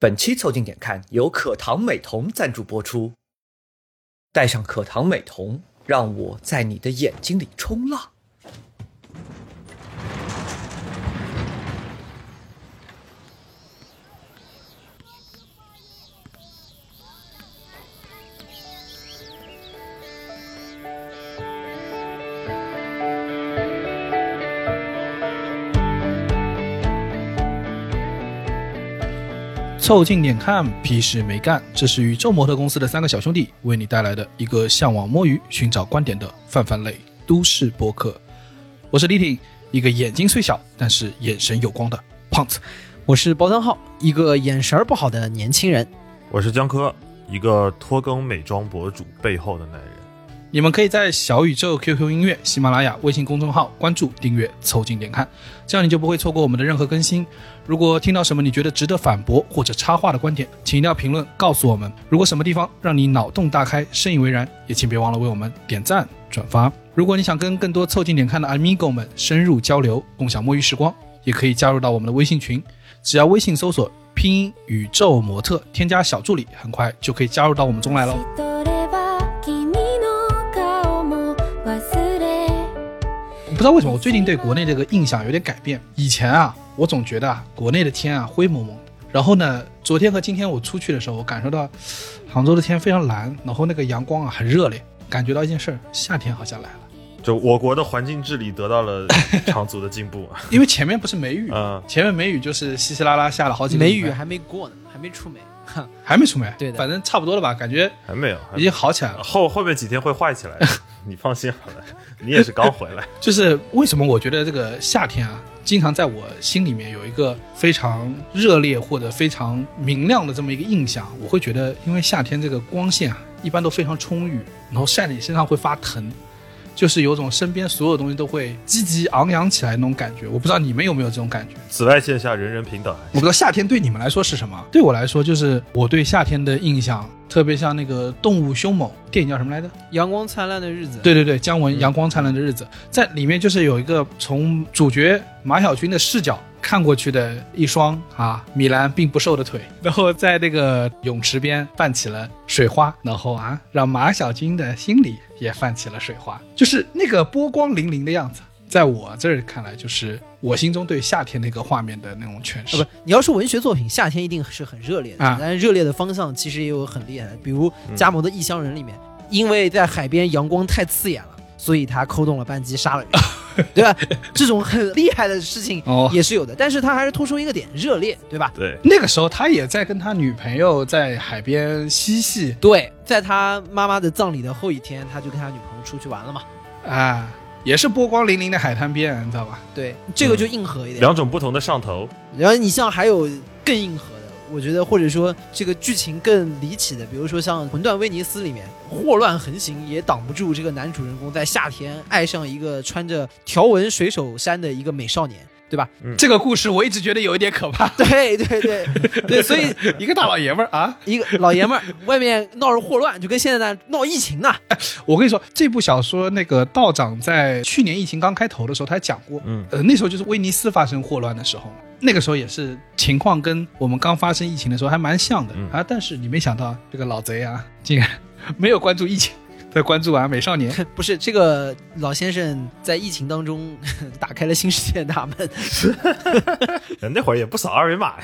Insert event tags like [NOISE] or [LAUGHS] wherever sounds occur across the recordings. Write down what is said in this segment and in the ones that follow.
本期凑近点看由可糖美瞳赞助播出。戴上可糖美瞳，让我在你的眼睛里冲浪。凑近点看，屁事没干。这是宇宙模特公司的三个小兄弟为你带来的一个向往摸鱼、寻找观点的泛泛类都市播客。我是李挺，一个眼睛虽小，但是眼神有光的胖子。我是包三号，一个眼神儿不好的年轻人。我是江科，一个拖更美妆博主背后的男人。你们可以在小宇宙、QQ 音乐、喜马拉雅、微信公众号关注、订阅、凑近点看，这样你就不会错过我们的任何更新。如果听到什么你觉得值得反驳或者插话的观点，请一定要评论告诉我们。如果什么地方让你脑洞大开、深以为然，也请别忘了为我们点赞、转发。如果你想跟更多凑近点看的 amigo 们深入交流、共享摸鱼时光，也可以加入到我们的微信群，只要微信搜索拼音宇宙模特，添加小助理，很快就可以加入到我们中来喽。知道为什么我最近对国内这个印象有点改变。以前啊，我总觉得啊，国内的天啊灰蒙蒙的。然后呢，昨天和今天我出去的时候，我感受到杭州的天非常蓝，然后那个阳光啊很热烈，感觉到一件事儿，夏天好像来了。就我国的环境治理得到了长足的进步。[LAUGHS] 因为前面不是梅雨，嗯，前面梅雨就是稀稀拉拉下了好几个梅雨还没过呢，还没出梅。[LAUGHS] 还没出没，对的反正差不多了吧？感觉还没有，已经好起来了。后后面几天会坏起来，你放心好了。[LAUGHS] 你也是刚回来，[LAUGHS] 就是为什么我觉得这个夏天啊，经常在我心里面有一个非常热烈或者非常明亮的这么一个印象。我会觉得，因为夏天这个光线啊，一般都非常充裕，然后晒在你身上会发疼，就是有种身边所有东西都会积极昂扬起来那种感觉。我不知道你们有没有这种感觉？紫外线下人人平等。我不知道夏天对你们来说是什么，对我来说就是我对夏天的印象，特别像那个《动物凶猛》电影叫什么来着？阳光灿烂的日子，对对对，姜文《阳光灿烂的日子》在里面就是有一个从主角马小军的视角看过去的一双啊米兰并不瘦的腿，[LAUGHS] 然后在那个泳池边泛起了水花，然后啊让马小军的心里也泛起了水花，就是那个波光粼粼的样子，在我这儿看来就是我心中对夏天那个画面的那种诠释。啊不，你要说文学作品，夏天一定是很热烈的，啊。但是热烈的方向其实也有很厉害的，比如加盟的《异乡人》里面，因为在海边阳光太刺眼了，所以他扣动了扳机杀了人，[LAUGHS] [LAUGHS] 对吧？这种很厉害的事情哦也是有的，但是他还是突出一个点，热烈，对吧？对，那个时候他也在跟他女朋友在海边嬉戏对，在他妈妈的葬礼的后一天，他就跟他女朋友出去玩了嘛。啊，也是波光粼粼的海滩边，你知道吧？对，这个就硬核一点。两种不同的上头。然后你像还有更硬核的，我觉得或者说这个剧情更离奇的，比如说像《魂断威尼斯》里面，祸乱横行也挡不住这个男主人公在夏天爱上一个穿着条纹水手衫的一个美少年，对吧？这个故事我一直觉得有一点可怕。[LAUGHS] 对对对 [LAUGHS] 对，所以一个大老爷们儿啊！一个老爷们儿外面闹着霍乱，就跟现在闹疫情呢。我跟你说，这部小说那个道长在去年疫情刚开头的时候，他还讲过，嗯，呃，那时候就是威尼斯发生霍乱的时候，那个时候也是情况跟我们刚发生疫情的时候还蛮像的、嗯啊。但是你没想到这个老贼啊，竟然没有关注疫情，在关注啊美少年。[LAUGHS] 不是这个老先生在疫情当中 [LAUGHS] 打开了新世界大门，[LAUGHS] 那会儿也不扫二维码，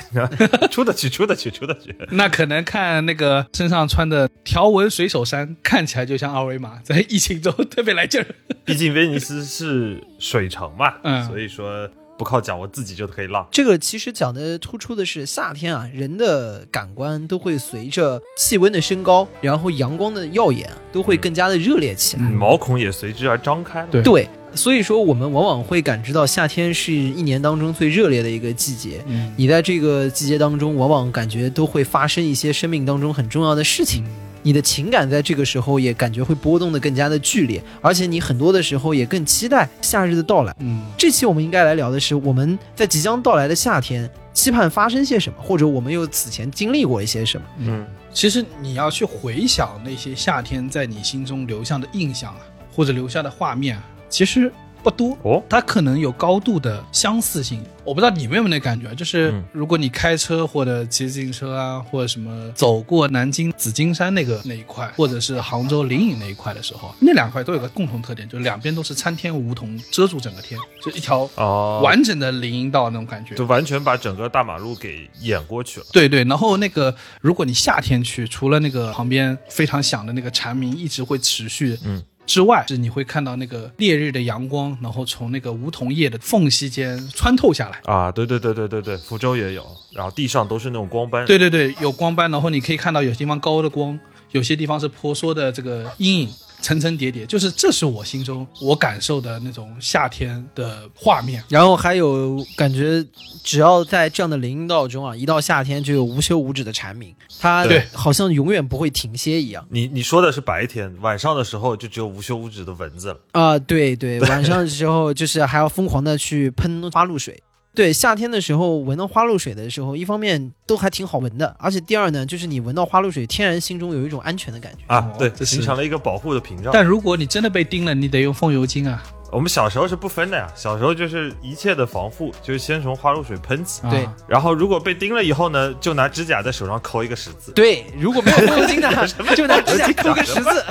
出得去，出得去，出得去。那可能看那个身上穿的条纹水手衫，看起来就像二维码，在疫情中特别来劲儿。毕竟威尼斯是水城嘛，嗯所以说不靠讲，我自己就可以浪。这个其实讲的突出的是夏天啊，人的感官都会随着气温的升高，然后阳光的耀眼，都会更加的热烈起来。嗯毛孔也随之而张开了。对对，所以说我们往往会感知到夏天是一年当中最热烈的一个季节。嗯，你在这个季节当中，往往感觉都会发生一些生命当中很重要的事情。你的情感在这个时候也感觉会波动的更加的剧烈，而且你很多的时候也更期待夏日的到来。嗯，这期我们应该来聊的是我们在即将到来的夏天期盼发生些什么，或者我们又此前经历过一些什么。嗯，其实你要去回想那些夏天在你心中留下的印象啊，或者留下的画面啊，其实不多。哦，它可能有高度的相似性，我不知道你们有没有那感觉，就是嗯如果你开车或者骑自行车啊，或者什么走过南京紫金山那个那一块，或者是杭州灵隐那一块的时候，那两块都有个共同特点，就两边都是参天梧桐遮住整个天，就一条哦，完整的林荫道那种感觉。就完全把整个大马路给掩过去了。对对，然后那个，如果你夏天去，除了那个旁边非常响的那个蝉鸣一直会持续，嗯。之外，是你会看到那个烈日的阳光，然后从那个梧桐叶的缝隙间穿透下来。啊，对对对对对对，福州也有，然后地上都是那种光斑。对对对，有光斑，然后你可以看到有些地方高的光，有些地方是婆娑的这个阴影，层层叠叠。就是这是我心中我感受的那种夏天的画面。然后还有感觉，只要在这样的林荫道中啊，一到夏天就有无休无止的蝉鸣，它对好像永远不会停歇一样。你你说的是白天，晚上的时候就只有无休无止的蚊子了。啊、对对，晚上的时候就是还要疯狂的去喷花露水。对，夏天的时候闻到花露水的时候，一方面都还挺好闻的，而且第二呢，就是你闻到花露水，天然心中有一种安全的感觉。啊，对，这形成了一个保护的屏障。但如果你真的被叮了，你得用风油精啊。我们小时候是不分的呀，小时候就是一切的防护，就是先从花露水喷起，啊对然后如果被叮了以后呢，就拿指甲在手上抠一个十字。对，如果没有风油精呢，[LAUGHS] 就拿指甲抠个十字，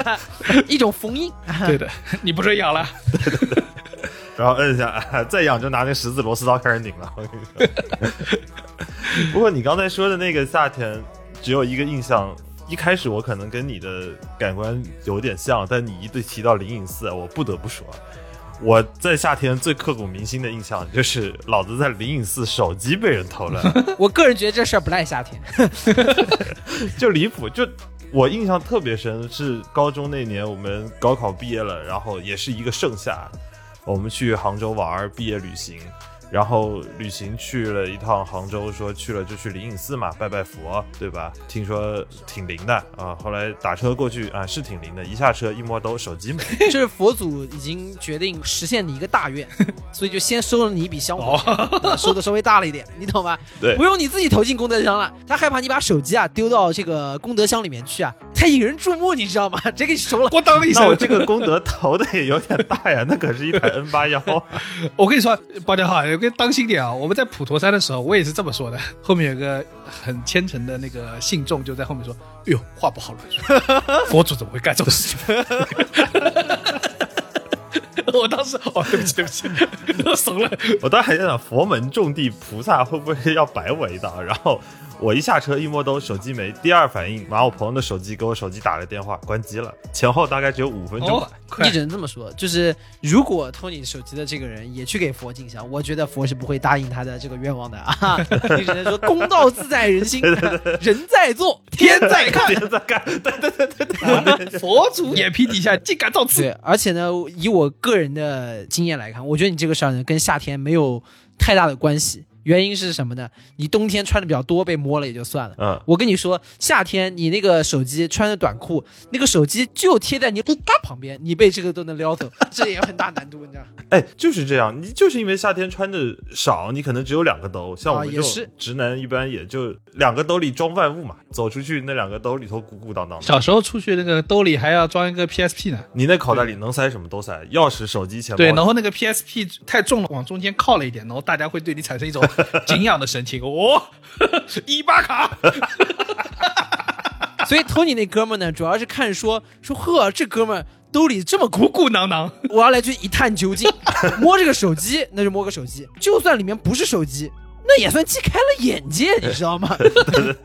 一种封印。对的，[LAUGHS] 你不准咬了。然后摁一下，啊 [LAUGHS] 再痒就拿那十字螺丝刀开始拧了。我跟你说。[LAUGHS] 不过你刚才说的那个夏天，只有一个印象。一开始我可能跟你的感官有点像，但你一对提到灵隐寺，我不得不说，我在夏天最刻骨铭心的印象就是老子在灵隐寺手机被人偷了。[LAUGHS] 我个人觉得这事儿不赖夏天。就离谱，就我印象特别深，是高中那年我们高考毕业了，然后也是一个盛夏，我们去杭州玩毕业旅行，然后旅行去了一趟杭州，说去了就去灵隐寺嘛，拜拜佛，对吧？听说挺灵的啊，后来打车过去啊，是挺灵的，一下车一摸兜，手机没，[LAUGHS] 就是佛祖已经决定实现你一个大愿，所以就先收了你一笔香火钱，对收的稍微大了一点，你懂吧？对不用你自己投进功德箱了，他害怕你把手机啊丢到这个功德箱里面去啊，太引人注目，你知道吗？[LAUGHS] 直接给你收了。咣当的一声，那我这个功德投的也有点大呀，那可是一台 N 八幺，[LAUGHS] 我跟你说，包家浩，有个当心点啊！我们在普陀山的时候，我也是这么说的。[LAUGHS] 后面有个很虔诚的那个信众就在后面说：“哎呦，话不好乱说，[LAUGHS] 佛祖怎么会干这种事情？” [LAUGHS] 我当时哦，对不起，对不起，我怂了。我当时还在想，佛门种地，菩萨会不会要摆我一道？然后我一下车一摸兜，手机没，第二反应拿我朋友的手机给我手机打了电话，关机了，前后大概只有五分钟吧。哦，你只能这么说，就是如果偷你手机的这个人也去给佛敬香，我觉得佛是不会答应他的这个愿望的啊。[LAUGHS] 你只能说公道自在人心，[LAUGHS] 人在做，天在看。别再干，对对对对对，佛祖眼皮底下竟敢造次对，，而且呢，以我个人的经验来看，我觉得你这个事儿呢跟夏天没有太大的关系。原因是什么呢？你冬天穿的比较多，被摸了也就算了。嗯，我跟你说，夏天你那个手机穿着短裤，那个手机就贴在你旁边，你被这个都能撩走，[LAUGHS] 这也有很大难度，你知道？[LAUGHS] 哎，就是这样，你就是因为夏天穿的少，你可能只有两个兜，像我们这种啊也是直男一般也就两个兜里装万物嘛，走出去那两个兜里头鼓鼓当当的，小时候出去那个兜里还要装一个 PSP 呢。你那口袋里能塞什么都塞，钥匙、手机、钱包，对，然后那个 PSP 太重了，往中间靠了一点，然后大家会对你产生一种 [LAUGHS] 敬仰的神情。哦，[LAUGHS] 伊巴卡，[LAUGHS] 所以偷你那哥们呢，主要是看说说呵，这哥们兜里这么，鼓鼓囊囊。我要来去一探究竟。摸这个手机，那就摸个手机，就算里面不是手机，那也算既开了眼界，你知道吗？对 [LAUGHS] 对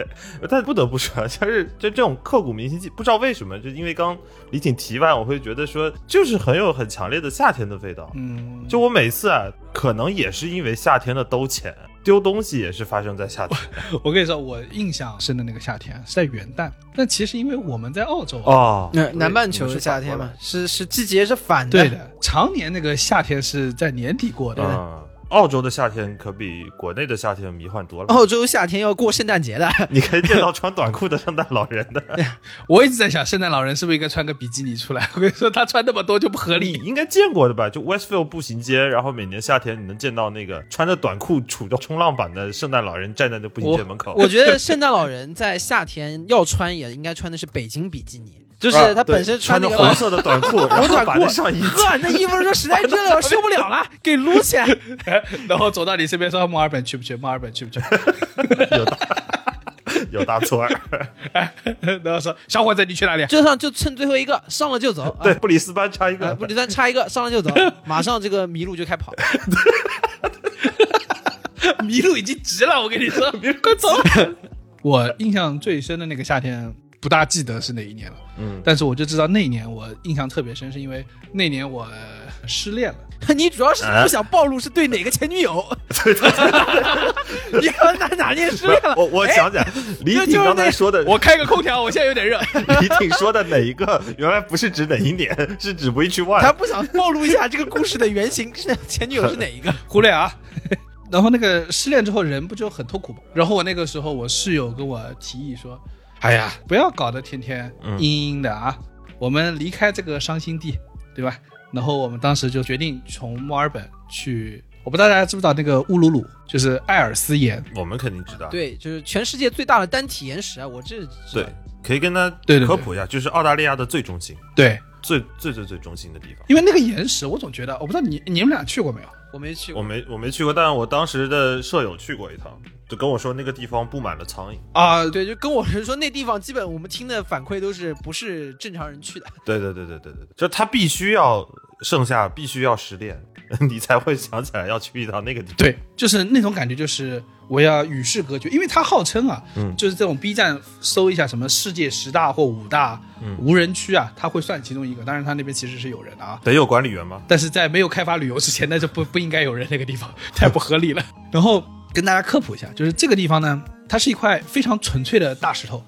但不得不说，就是就这种刻骨铭心记，不知道为什么，就因为刚李挺提完，我会觉得说，就是很有很强烈的夏天的味道。嗯，就我每次啊，可能也是因为夏天的兜钱，丢东西也是发生在夏天。[LAUGHS] 我跟你说，我印象深的那个夏天是在元旦。但其实因为我们在澳洲啊，哦，那南半球是夏天嘛，是是季节是反的。对的，常年那个夏天是在年底过的。嗯，澳洲的夏天可比国内的夏天迷幻多了。澳洲夏天要过圣诞节的，[LAUGHS] 你可以见到穿短裤的圣诞老人的，[LAUGHS] 我一直在想，圣诞老人是不是应该穿个比基尼出来？[LAUGHS] 我跟你说，他穿那么多就不合理。你应该见过的吧？就 Westfield 步行街，然后每年夏天你能见到那个穿着短裤杵着冲浪板的圣诞老人站在那步行街门口。我觉得圣诞老人在夏天要穿也应该穿的是北京比基尼，就是他本身穿那个着黄色的短裤，[LAUGHS] 然后红短裤把那上衣呵，那衣服说实在热了，我受不了了，给撸起来。[LAUGHS] 然后走到你身边说墨尔本去不去？墨尔本去不去？有大有大错儿，[LAUGHS] 然后说小伙子你去哪里？就上就趁最后一个上了就走。对，啊，布里斯班差一呃，个布，里斯班差一个上了就走，马上这个麋鹿就开跑。麋鹿已经急了，我跟你说，快走！我印象最深的那个夏天，不大记得是哪一年了，嗯，但是我就知道那一年我印象特别深，是因为那年我呃失恋了。[LAUGHS] 你主要是不想暴露是对哪个前女友？[LAUGHS] 你要哪哪年失恋了？我我想起来，李挺就就是那刚才说的，我开个空调，我现在有点热。[LAUGHS] 李挺说的哪一个，原来不是指哪一年，是指 Which 他 One？不想暴露一下这个故事的原型是前女友是哪一个？忽略啊。然后那个失恋之后人不就很痛苦吗？然后我那个时候我室友跟我提议说：“哎呀，不要搞得天天嗯阴阴的啊，我们离开这个伤心地，对吧？”然后我们当时就决定从墨尔本去，我不知道大家知不知道那个乌鲁鲁，就是艾尔斯岩。我们肯定知道，对，就是全世界最大的单体岩石啊！我这对，可以跟他对科普一下，就是澳大利亚的最中心，对，最最最最中心的地方。因为那个岩石，我总觉得，我不知道你你们俩去过没有？我没去过。我没我没去过，但是我当时的舍友去过一趟，就跟我说那个地方布满了苍蝇。啊，对，就跟我是说，那地方基本我们听的反馈都是不是正常人去的。对对对对对对，就他必须要盛夏，必须要失恋，[LAUGHS] 你才会想起来要去一趟那个地方。对，就是那种感觉，就是我要与世隔绝，因为他号称啊，嗯就是这种 B 站搜一下什么世界十大或五大嗯无人区啊，他会算其中一个。当然，他那边其实是有人的啊，得有管理员吗？但是在没有开发旅游之前，那就不不应该有人那个地方，太不合理了。[LAUGHS] 然后跟大家科普一下，就是这个地方呢，它是一块非常纯粹的大石头，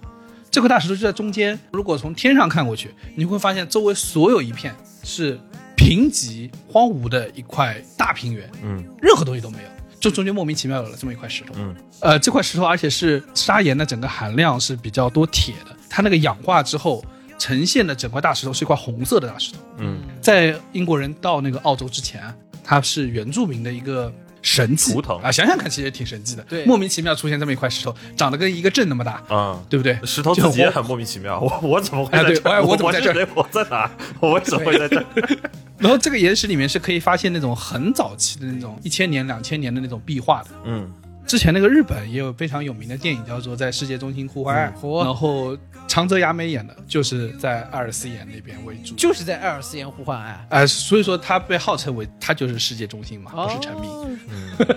这块大石头就在中间。如果从天上看过去，你会发现周围所有一片是贫瘠荒芜的一块大平原，嗯任何东西都没有，就中间莫名其妙有了这么一块石头。嗯呃，这块石头而且是砂岩的整个含量是比较多铁的，它那个氧化之后呈现的整块大石头是一块红色的大石头。嗯，在英国人到那个澳洲之前，它是原住民的一个神迹图腾啊，想想看，其实也挺神迹的。对莫名其妙出现这么一块石头，长得跟一个镇那么大，啊。对不对？石头自己也很莫名其妙，我我怎么会在这儿？哎我怎么在这儿？我在哪？[LAUGHS] 我为什么会在这儿？[LAUGHS] 然后这个岩石里面是可以发现那种很早期的那种一千年、两千年的那种壁画的。嗯之前那个日本也有非常有名的电影叫做《在世界中心呼唤爱》嗯然后长泽雅美演的就是在艾尔斯岩那边为主，就是在艾尔斯岩呼唤爱，呃，所以说他被号称为他就是世界中心嘛，不是成名。哦嗯，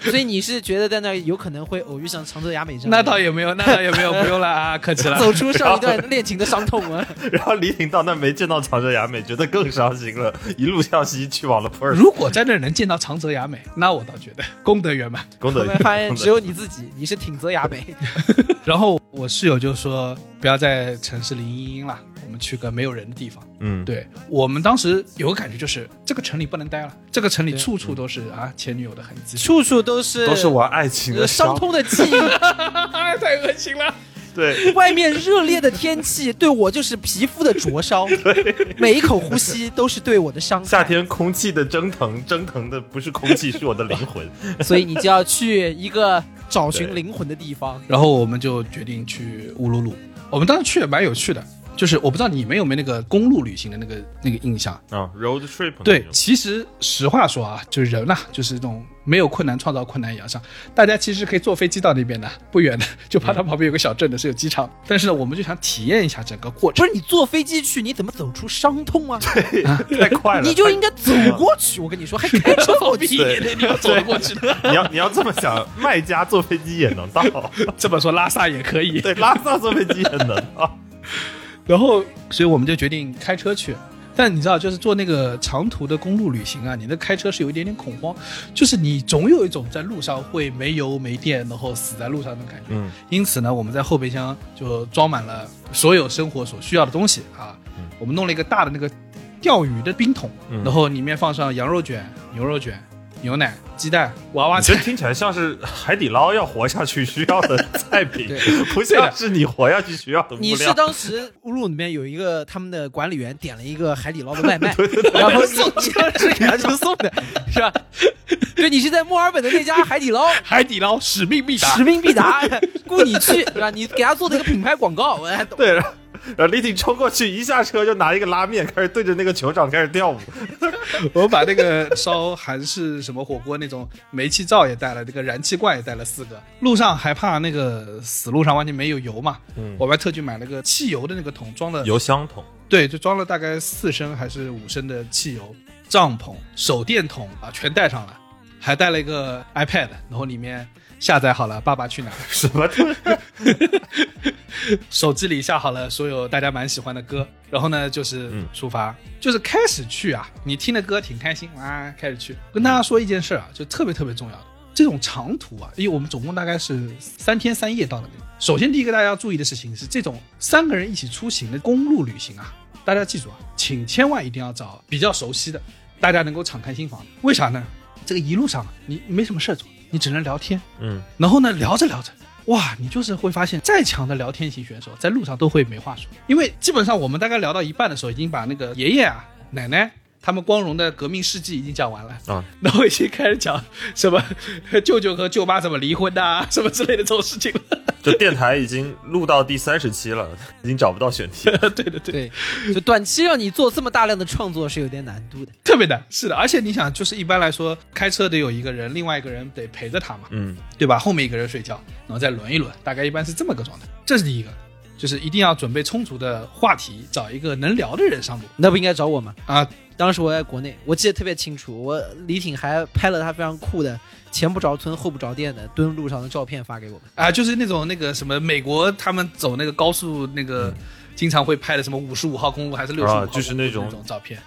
所以你是觉得在那有可能会偶遇上长泽雅美这样那倒也没有，那倒也没有，不用了啊，[LAUGHS] 客气了。走出上一段恋情的伤痛啊！[LAUGHS] 然后李挺到那没见到长泽雅美，觉得更伤心了，一路向西去往了普洱。如果在那能见到长泽雅美，那我倒觉得 [LAUGHS] 功德圆满。功德圆满发现只有你自己，你是挺泽雅美。然后我室友就说，不要在城市里嘤嘤了，我们去个没有人的地方。嗯，对我们当时有个感觉，就是这个城里不能待了，这个城里处处都是啊前女友的痕迹，处处都是都是我爱情的呃伤。痛的记忆。[LAUGHS] 太恶心了。对，外面热烈的天气对我就是皮肤的灼烧，[LAUGHS] 每一口呼吸都是对我的伤害。夏，天空气的蒸腾，蒸腾的不是空气，是我的灵魂。[LAUGHS] 所以你就要去一个找寻灵魂的地方。然后我们就决定去乌鲁鲁。我们当时去也蛮有趣的，就是我不知道你们有没有那个公路旅行的那个那个印象。啊，road trip 对，其实实话说啊，就是人呐、就是这种没有困难创造困难一样上，大家其实可以坐飞机到那边的，不远的，就怕它旁边有个小镇的，是有机场。但是呢，我们就想体验一下整个过程。不是你坐飞机去，你怎么走出伤痛啊？[LAUGHS] 对 [LAUGHS] 太快了，你就应该走过去。[LAUGHS] 我跟你说，还开车过去。对你要走得过去的。你要你要这么想，卖家坐飞机也能到，这么说，拉萨也可以。对，拉萨坐飞机也能到。然后，所以我们就决定开车去。但你知道，就是做那个长途的公路旅行啊，你的开车是有一点点恐慌，就是你总有一种在路上会没油没电，然后死在路上的感觉。嗯因此呢，我们在后备箱就装满了所有生活所需要的东西啊。我们弄了一个大的那个钓鱼的冰桶，嗯然后里面放上羊肉卷、牛肉卷、牛奶、鸡蛋、娃娃菜。这听起来像是海底捞要活下去需要的菜品 [LAUGHS] 对，不像是你活下去需要的物你是。当时乌鲁里面有一个他们的管理员点了一个海底捞的外卖，[LAUGHS] 然后送你是给他就送的，是吧？对，你是在墨尔本的那家海底捞，海底捞使命必达使。命必达，[LAUGHS] 雇你去，是吧？你给他做的一个品牌广告，我懂，对，然后李挺冲过去，一下车就拿一个拉面，开始对着那个酋长开始跳舞。[LAUGHS] 我把那个烧韩式什么火锅那种煤气灶也带了，那个燃气罐也带了四个。路上还怕那个死路上完全没有油嘛，嗯我们还特去买了个汽油的那个桶，装了油箱桶，对，就装了大概四升还是五升的汽油，帐篷、手电筒啊全带上了，还带了一个 iPad，然后里面下载好了《爸爸去哪儿》，[LAUGHS] 什么？[LAUGHS] 手机里下好了所有大家蛮喜欢的歌，然后呢就是嗯出发，就是开始去啊，你听的歌挺开心啊，开始去。跟大家说一件事啊，就特别特别重要的，这种长途啊，因为我们总共大概是三天三夜到了那个。首先第一个大家要注意的事情是，这种三个人一起出行的公路旅行啊，大家记住啊，请千万一定要找比较熟悉的，大家能够敞开心房的。为啥呢？这个一路上啊你没什么事儿做，你只能聊天，嗯，然后呢，聊着聊着，哇，你就是会发现，再强的聊天型选手在路上都会没话说，因为基本上我们大概聊到一半的时候，已经把那个爷爷啊、奶奶他们光荣的革命事迹已经讲完了啊，然后已经开始讲什么 [LAUGHS] 舅舅和舅妈怎么离婚的啊，[LAUGHS] 什么之类的这种事情了。就电台已经录到第三十期了，[LAUGHS] 已经找不到选题了。对对对，对，就短期让你做这么大量的创作是有点难度的。特别难，是的，而且你想，就是一般来说，开车得有一个人，另外一个人得陪着他嘛，嗯，对吧？后面一个人睡觉，然后再轮一轮，大概一般是这么个状态。这是第一个，就是一定要准备充足的话题，找一个能聊的人上路那不应该找我吗？啊。当时我在国内，我记得特别清楚，我李挺还拍了他非常酷的前不着村后不着店的蹲路上的照片发给我们。啊，就是那种那个什么美国他们走那个高速那个，经常会拍的什么五十五号公路还是六十五号啊公路那就是那种种照片。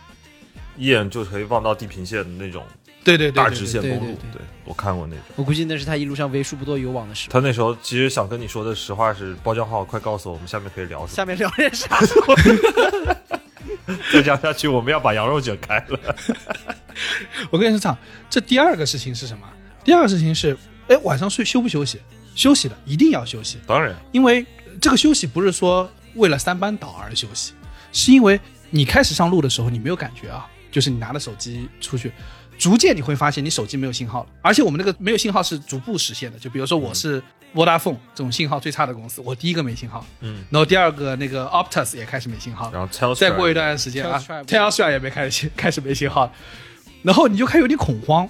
一眼就可以望到地平线的那种对对对对大直线公路。对对我看过那种。我估计那是他一路上为数不多有网的时候。他那时候其实想跟你说的实话是，包浆号，快告诉我们下面可以聊什么。下面聊点啥？[LAUGHS] [LAUGHS] 再这样下去，我们要把羊肉卷开了。[LAUGHS] 我跟你说，这样，这第二个事情是什么？第二个事情是，哎，晚上睡休不休息？休息的，一定要休息。当然，因为这个休息不是说为了三班倒而休息，是因为你开始上路的时候你没有感觉啊，就是你拿着手机出去，逐渐你会发现你手机没有信号了，而且我们那个没有信号是逐步实现的。就比如说我是 Vodafone 这种信号最差的公司，我第一个没信号，嗯，然后第二个那个 Optus 也开始没信号，然后 Telstra 再过一段时间啊 Telstra 也没开始开始没信号。了，然后你就开始有点恐慌，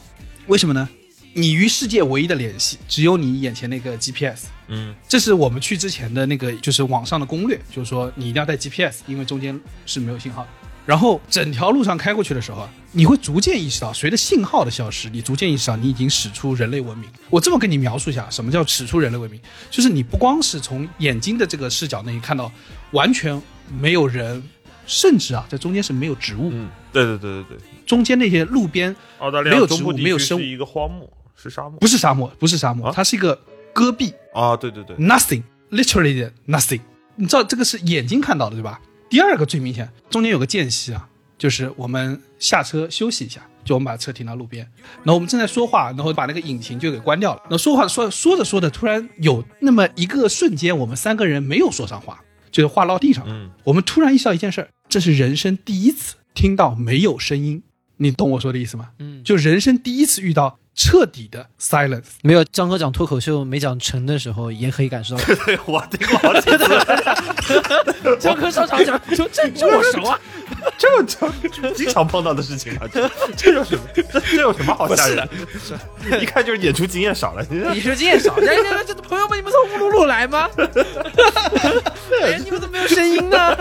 为什么呢？你与世界唯一的联系只有你眼前那个 GPS，嗯。这是我们去之前的那个就是网上的攻略，就是说你一定要带 GPS，因为中间是没有信号的。然后整条路上开过去的时候啊，你会逐渐意识到，随着信号的消失，你逐渐意识到你已经驶出人类文明。我这么跟你描述一下，什么叫驶出人类文明？就是你不光是从眼睛的这个视角那里看到完全没有人，甚至啊，在中间是没有植物，嗯，对对对对对，中间那些路边澳大利没有植物没有生物区是一个荒漠，是沙漠不是沙漠，不是沙漠，啊它是一个戈壁，啊，对对对，nothing，literally nothing。你知道这个是眼睛看到的对吧？第二个最明显，中间有个间隙啊，就是我们下车休息一下，就我们把车停到路边，然后我们正在说话，然后把那个引擎就给关掉了。然后说话说说着说着，突然有那么一个瞬间，我们三个人没有说上话，就是话落地上了。嗯，我们突然意识到一件事儿，这是人生第一次听到没有声音。你懂我说的意思吗？嗯，就人生第一次遇到彻底的 silence。没有张哥讲脱口秀没讲成的时候，也可以感受到。[LAUGHS] 对我听过好几次，[LAUGHS] 张哥上场讲说这这我熟啊，这就 [LAUGHS] 经常碰到的事情啊，这 [LAUGHS] 这有什么？这这有什么好吓人的？[LAUGHS] 一看就是演出经验少了。演出经验少，人家这朋友们，你们从乌鲁鲁来吗？哎，你们怎么没有声音呢？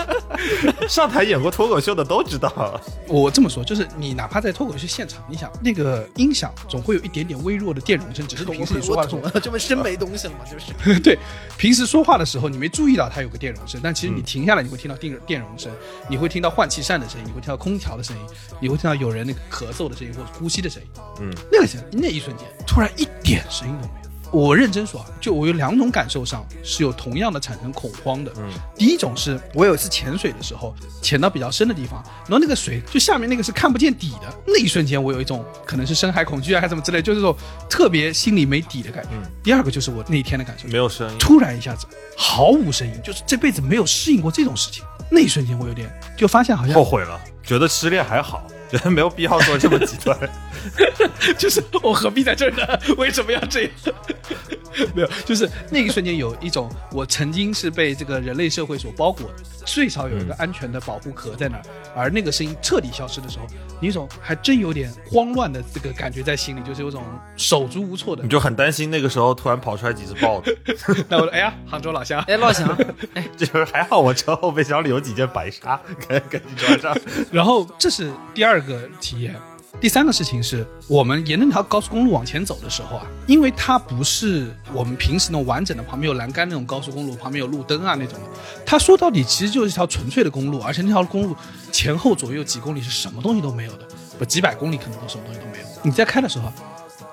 上台演过脱口秀的都知道，我这么说，就是你哪怕在脱口秀现场，你想那个音响总会有一点点微弱的电容声，只是平时你说话的时候，这么深没东西了嘛，就是。对，平时说话的时候你没注意到它有个电容声，但其实你停下来，你会听到电电容声，你会听到换气扇的声音，你会听到空调的声音，你会听到有人那个咳嗽的声音或者呼吸的声音。嗯，那个声那一瞬间，突然一点声音都没有。我认真说啊，就我有两种感受上是有同样的产生恐慌的。嗯，第一种是我有一次潜水的时候，潜到比较深的地方，然后那个水就下面那个是看不见底的，那一瞬间我有一种可能是深海恐惧啊，还是什么之类，就是这种特别心里没底的感觉。嗯第二个就是我那天的感受，没有声音。突然一下子毫无声音，就是这辈子没有适应过这种事情。那一瞬间我有点就发现好像后悔了，觉得失恋还好，觉得没有必要做这么极端。[LAUGHS] 就是我何必在这儿呢？为什么要这样？没有，就是那一瞬间有一种我曾经是被这个人类社会所包裹的，最少有一个安全的保护壳在那儿，而那个声音彻底消失的时候，你有种还真有点慌乱的这个感觉在心里，就是有种手足无措的你。就很担心那个时候突然跑出来几只豹子，那我说，哎呀，杭州老乡，哎，老乡，哎，就是还好我车后备箱里有几件白纱，赶赶紧穿上。然后这是第二个体验。第三个事情是我们沿着那条高速公路往前走的时候啊，因为它不是我们平时那种完整的旁边有栏杆那种高速公路，旁边有路灯啊那种的。它说到底其实就是一条纯粹的公路，而且那条公路前后左右几公里是什么东西都没有的，不几百公里可能都什么东西都没有。你在开的时候啊，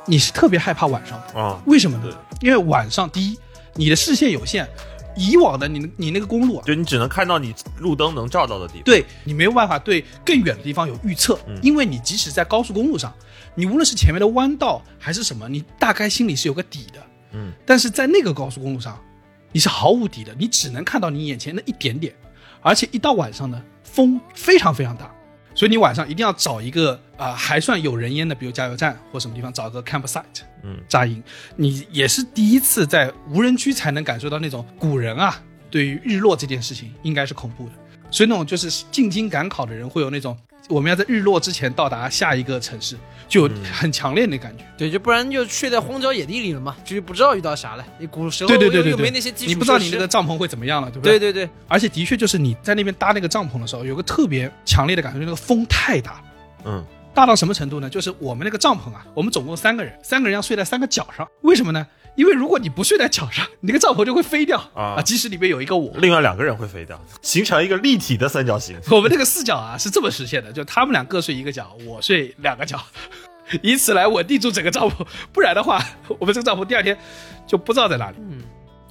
你是特别害怕晚上的，啊，为什么呢？因为晚上第一，你的视线有限，以往的你你那个公路啊，就你只能看到你路灯能照到的地方。对你没有办法对更远的地方有预测，嗯。因为你即使在高速公路上，你无论是前面的弯道还是什么，你大概心里是有个底的。嗯，但是在那个高速公路上，你是毫无底的，你只能看到你眼前的一点点，而且一到晚上呢，风非常非常大，所以你晚上一定要找一个啊、还算有人烟的，比如加油站或什么地方找个 campsite，嗯，扎营。你也是第一次在无人区才能感受到那种古人啊对于日落这件事情应该是恐怖的，所以那种就是进京赶考的人会有那种我们要在日落之前到达下一个城市，就有很强烈的感觉。对，就不然就睡在荒郊野地里了嘛，就是不知道遇到啥了。你古时候对对对对对，又又没那些基础你不知道你那个帐篷会怎么样了，对不对对对，而且的确就是你在那边搭那个帐篷的时候，有个特别强烈的感觉，那个风太大了。嗯，大到什么程度呢？就是我们那个帐篷啊，我们总共三个人，三个人要睡在三个角上。为什么呢？因为如果你不睡在脚上，你那个帐篷就会飞掉啊即使里面有一个我。另外两个人会飞掉，形成一个立体的三角形。我们这个四角啊是这么实现的，就他们俩各睡一个角，我睡两个角，[LAUGHS] 以此来稳定住整个帐篷。不然的话，我们这个帐篷第二天就不知道在哪里。嗯，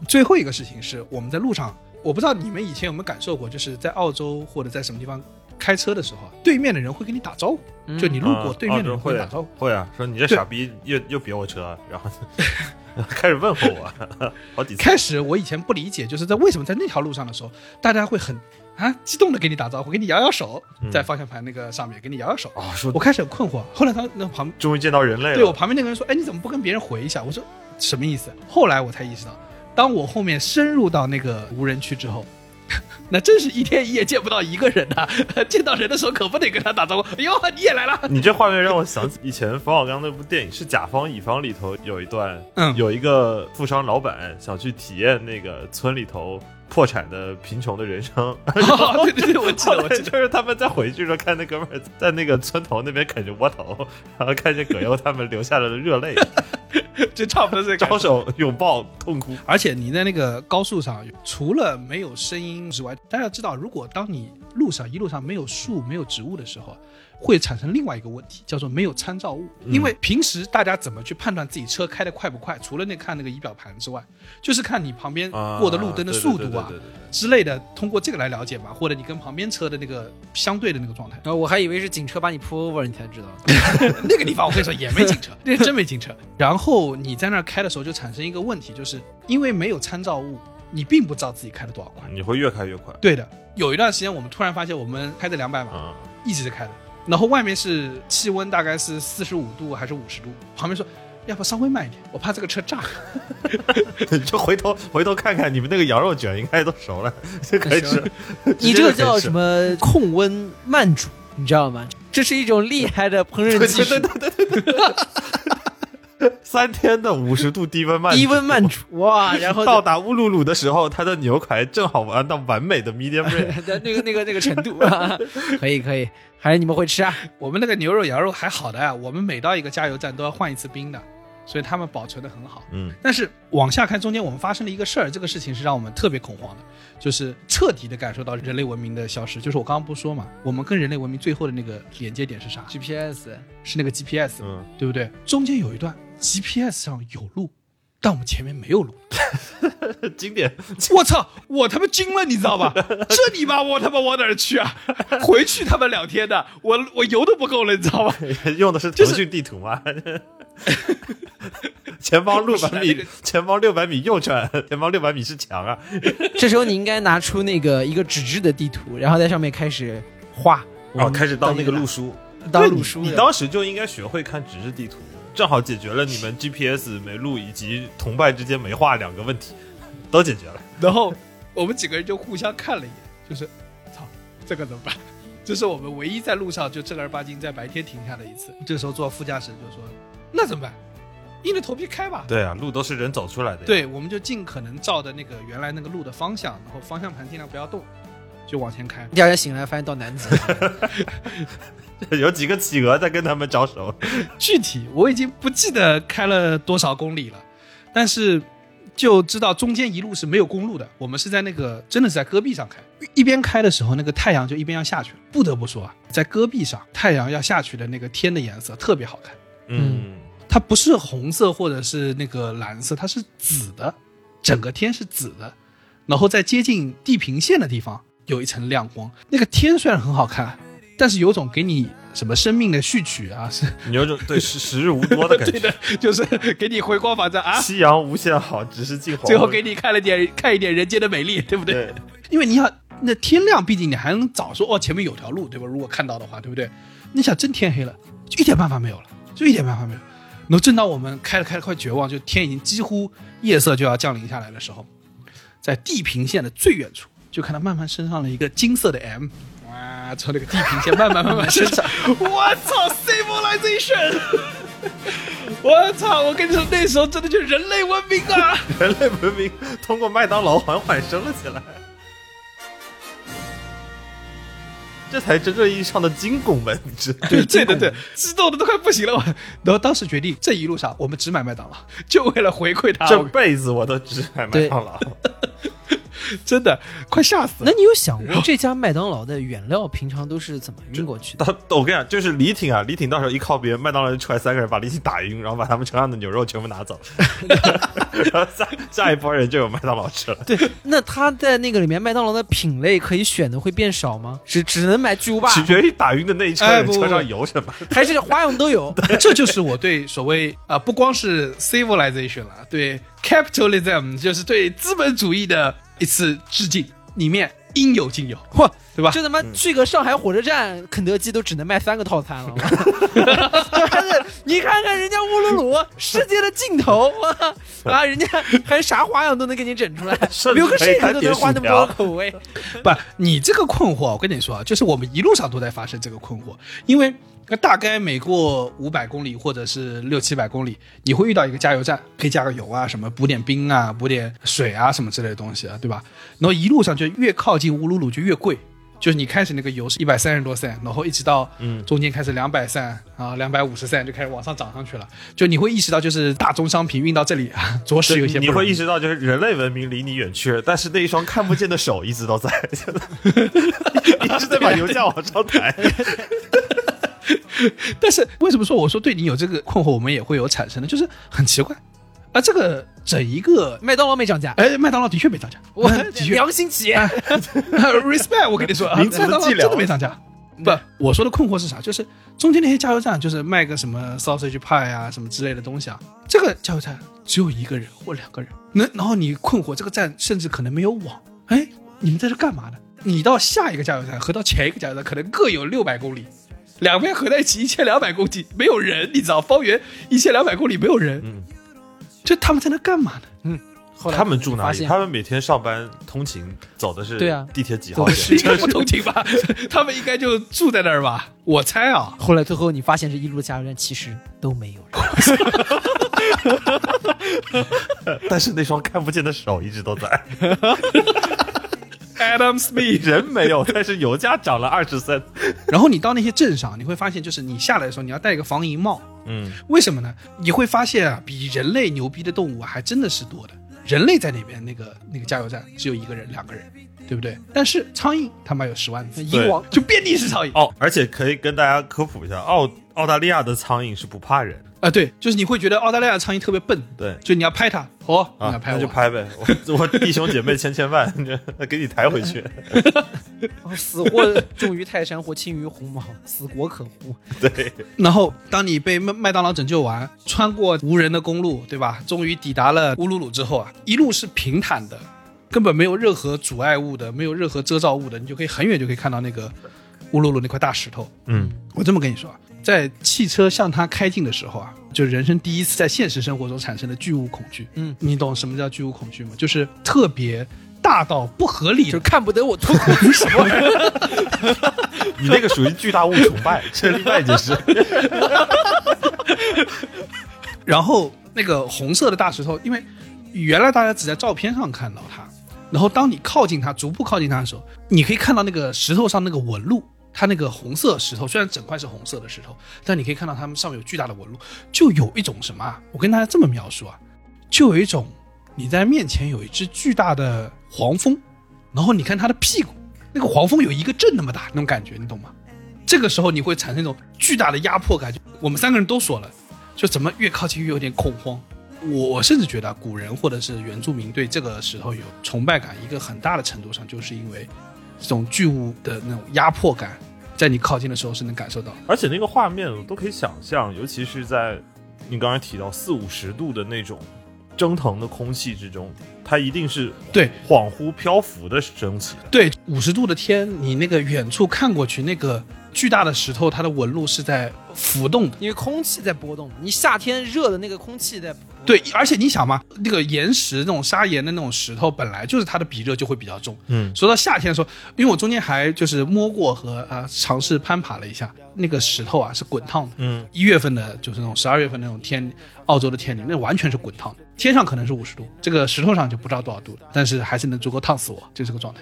最后一个事情是我们在路上，我不知道你们以前有没有感受过，就是在澳洲或者在什么地方开车的时候啊，对面的人会跟你打招呼，嗯就你路过啊对面的人会会打招呼。会啊，说你这傻逼又又别我车，然后 [LAUGHS] [LAUGHS] 开始问候我，[LAUGHS] 好几次。开始我以前不理解，就是在为什么在那条路上的时候，大家会很啊激动的给你打招呼，给你摇摇手，嗯在方向盘那个上面给你摇摇手。啊，说我开始很困惑，后来他那旁终于见到人类了。对我旁边那个人说：“哎，你怎么不跟别人回一下？”我说：“什么意思？”后来我才意识到，当我后面深入到那个无人区之后，那真是一天一夜见不到一个人呐、[LAUGHS] 见到人的时候可不得跟他打招呼。哎呦，你也来了！你这画面让我想起以前冯小刚那部电影是《甲方乙方》里头有一段，嗯有一个富商老板想去体验那个村里头破产的贫穷的人生，[LAUGHS] 哦对对对，我记得，[LAUGHS] 我记得。就是他们在回去的时候看那哥们儿在那个村头那边啃着窝头，然后看见葛优他们流下了热泪，[LAUGHS] 就差不多这个招手拥抱痛哭。而且你在那个高速上，除了没有声音之外，大家要知道，如果当你路上一路上没有树、没有植物的时候，会产生另外一个问题，叫做没有参照物。因为平时大家怎么去判断自己车开得快不快？除了那看那个仪表盘之外，就是看你旁边过的路灯的速度啊之类的，通过这个来了解嘛，或者你跟旁边车的那个相对的那个状态。然后我还以为是警车把你 pull over，你才知道。[LAUGHS] 那个地方我跟你说也没警车，那个真没警车。然后你在那儿开的时候就产生一个问题，就是因为没有参照物，你并不知道自己开了多少快。你会越开越快。对的，有一段时间我们突然发现我们开着两百码，啊、一直在开的，然后外面是气温大概是四十五度还是五十度，旁边说要不稍微慢一点，我怕这个车炸。[LAUGHS] 就回头回头看看你们那个羊肉卷应该都熟了，就可以吃。你这个叫什么控温慢煮，你知道吗？这是一种厉害的烹饪技术对，对对对对，[LAUGHS] 三天的五十度低温慢低温慢煮哇，[LAUGHS] 然后到达乌鲁鲁的时候，它的牛排正好玩到完美的 medium [LAUGHS] rare。的那个那个那个程度啊，可以可以，还是你们会吃啊？我们那个牛肉、羊肉还好的呀，我们每到一个加油站都要换一次冰的，所以他们保存的很好。嗯，但是往下看，中间我们发生了一个事儿，这个事情是让我们特别恐慌的，就是彻底的感受到人类文明的消失。就是我刚刚不说嘛，我们跟人类文明最后的那个连接点是啥？GPS 是那个 GPS，、嗯，对不对？中间有一段 GPS 上有路，但我们前面没有路。[LAUGHS] 经典。我操！我他妈惊了，你知道吧？这你妈我他妈往哪儿去啊？回去他妈两天的，我我油都不够了，你知道吗？用的是腾讯地图吗？[LAUGHS] 前方六百米前方六百米右转，前方六百米是墙啊！这时候你应该拿出那个一个纸质的地图，然后在上面开始画，哦，开始当那个路路书，当路书。你当时就应该学会看纸质地图，正好解决了你们 GPS 没录以及同伴之间没话两个问题，[LAUGHS] 都解决了。然后我们几个人就互相看了一眼，就是，操，这个怎么办？[LAUGHS] 这是我们唯一在路上就正儿八经在白天停下的一次。这时候坐副驾驶就说：“那怎么办？硬着头皮开吧。对啊，路都是人走出来的。”，对，我们就尽可能照着那个原来那个路的方向，然后方向盘尽量不要动，就往前开。第二天醒来发现到南极，[LAUGHS] 有几个企鹅在跟他们招手。[LAUGHS] 具体我已经不记得开了多少公里了，但是就知道中间一路是没有公路的。我们是在那个真的是在戈壁上开，一边开的时候，那个太阳就一边要下去了。不得不说啊，在戈壁上太阳要下去的那个天的颜色特别好看，嗯，它不是红色或者是那个蓝色，它是紫的，整个天是紫的，然后在接近地平线的地方有一层亮光。那个天虽然很好看，但是有种给你什么生命的序曲啊，是你有种对时时日无多的感对觉。[LAUGHS] 的，就是给你回光返照啊，夕阳无限好，只是近黄昏。最后给你看了点看一点人间的美丽，对不对？对，因为你想，那天亮，毕竟你还能早说哦，前面有条路，对吧？如果看到的话，对不对？你想真天黑了，就一点办法没有了，就一点办法没有。然后正当我们开了开了快绝望，就天已经几乎夜色就要降临下来的时候，在地平线的最远处，就看到慢慢升上了一个金色的 M，哇，从那个地平线慢慢慢慢升上，[LAUGHS] 我操，civilization！[LAUGHS] 我操！我跟你说，那时候真的就是人类文明啊！[LAUGHS] 人类文明通过麦当劳缓缓升了起来。这才真正意义上的金拱门，你知道吗？对对对对，激动的都快不行了。我然后当时决定，这一路上我们只买麦当劳，就为了回馈他。这辈子我都只买麦当劳。[LAUGHS] 真的快吓死了。那你有想过这家麦当劳的原料平常都是怎么运过去的？他，[LAUGHS] 我跟你讲，就是李挺啊，李挺到时候一靠边，麦当劳就出来三个人把李挺打晕，然后把他们车上的牛肉全部拿走，[LAUGHS] 然后下下一波人就有麦当劳吃了。对，那他在那个里面麦当劳的品类可以选的会变少吗？只只能买巨无霸，取决于打晕的那一车车上有什么。还是花样都有？这就是我对所谓啊、不光是 civilization 了，对 capitalism，就是对资本主义的一次致敬，里面应有尽有，嚯，对吧？就他妈去个上海火车站，肯德基都只能卖三个套餐了。[LAUGHS] 这还 [LAUGHS] 是你看看人家乌鲁鲁，世界的尽头 [LAUGHS] 哇啊，人家还啥花样都能给你整出来，留个可以摄都能换那么多口味。不，你这个困惑，我跟你说啊，就是我们一路上都在发生这个困惑，因为大概每过五百公里或者是六七百公里，你会遇到一个加油站，可以加个油啊，什么补点冰啊，补点水啊，什么之类的东西啊，对吧？然后一路上就越靠近乌鲁鲁就越贵。就是你开始那个油是一百三十多塞，然后一直到嗯中间开始两百散啊，两百五十散就开始往上涨上去了。就你会意识到，就是大宗商品运到这里啊，着实有一些你会意识到，就是人类文明离你远去了，但是那一双看不见的手一直都在，[LAUGHS] 一直在把油价往上抬。[LAUGHS] 但是为什么说我说对你有这个困惑，我们也会有产生呢？就是很奇怪，啊，这个整一个，麦当劳没涨价，哎，麦当劳的确没涨价，我的确良心企业。[LAUGHS] respect，我跟你说，[LAUGHS] 啊麦当劳真的没涨价。不，我说的困惑是啥？就是中间那些加油站，就是卖个什么 sausage pie 啊，什么之类的东西啊。这个加油站只有一个人或两个人，那然后你困惑，这个站甚至可能没有网。哎，你们在这干嘛呢？你到下一个加油站和到前一个加油站可能各有六百公里，两边合在一起一千两百公里，没有人，你知道，方圆一千两百公里没有人。嗯，就他们在那干嘛呢？后来他们住哪里？发现他们每天上班通勤走的是对啊地铁几号线？应该不通勤吧？[LAUGHS] 他们应该就住在那儿吧？我猜啊，后来最后你发现这一路的加油站其实都没有人。[LAUGHS] 但是那双看不见的手一直都在。[LAUGHS] Adam Smith。人没有，但是油价涨了二十三。然后你到那些镇上，你会发现，就是你下来的时候，你要戴一个防蝇帽。嗯，为什么呢？你会发现啊，比人类牛逼的动物啊，还真的是多的。人类在那边那个那个加油站只有一个人、两个人，对不对？但是苍蝇他妈有十万只，蝇王就遍地是苍蝇。哦，而且可以跟大家科普一下，澳澳大利亚的苍蝇是不怕人。啊，对，就是你会觉得澳大利亚苍蝇特别笨，对就你要拍它，哦，你啊要，拍我，那就拍呗，我我弟兄姐妹千千万，[LAUGHS] 那给你抬回去。[LAUGHS] 哦死货重于泰山或轻于鸿毛，死国可乎。对，然后，当你被麦麦当劳拯救完，穿过无人的公路，对吧？终于抵达了乌鲁鲁之后啊，一路是平坦的，根本没有任何阻碍物的，没有任何遮罩物的，你就可以很远就可以看到那个乌鲁鲁那块大石头。嗯，我这么跟你说啊，在汽车向他开进的时候啊，就人生第一次在现实生活中产生的巨物恐惧。嗯，你懂什么叫巨物恐惧吗？就是特别大到不合理。就看不得我脱裤子什么？[LAUGHS] 你那个属于巨大物崇拜，[LAUGHS] 这另外一件事。[LAUGHS] 然后那个红色的大石头，因为原来大家只在照片上看到它，然后当你靠近它，逐步靠近它的时候，你可以看到那个石头上那个纹路。它那个红色石头虽然整块是红色的石头，但你可以看到它们上面有巨大的纹路，就有一种什么啊？我跟大家这么描述啊，就有一种你在面前有一只巨大的黄蜂，然后你看它的屁股，那个黄蜂有一个镇那么大，那种感觉，你懂吗？这个时候你会产生一种巨大的压迫感。我们三个人都说了，就怎么越靠近越有点恐慌。我甚至觉得古人或者是原住民对这个石头有崇拜感，一个很大的程度上就是因为这种巨物的那种压迫感，在你靠近的时候是能感受到。而且那个画面我都可以想象，尤其是在你刚才提到四五十度的那种蒸腾的空气之中，它一定是对恍惚漂浮的升起的。对，五十度的天，你那个远处看过去，那个巨大的石头，它的纹路是在浮动的。因为空气在波动，你夏天热的那个空气在波动对，而且你想嘛，那个岩石那种砂岩的那种石头，本来就是它的比热就会比较重。嗯，说到夏天的时候，因为我中间还就是摸过和啊、尝试攀爬了一下，那个石头啊是滚烫的。嗯，一月份的，就是那种十二月份那种天，澳洲的天气，那完全是滚烫的。天上可能是五十度，这个石头上就不知道多少度了，但是还是能足够烫死我，就这个状态。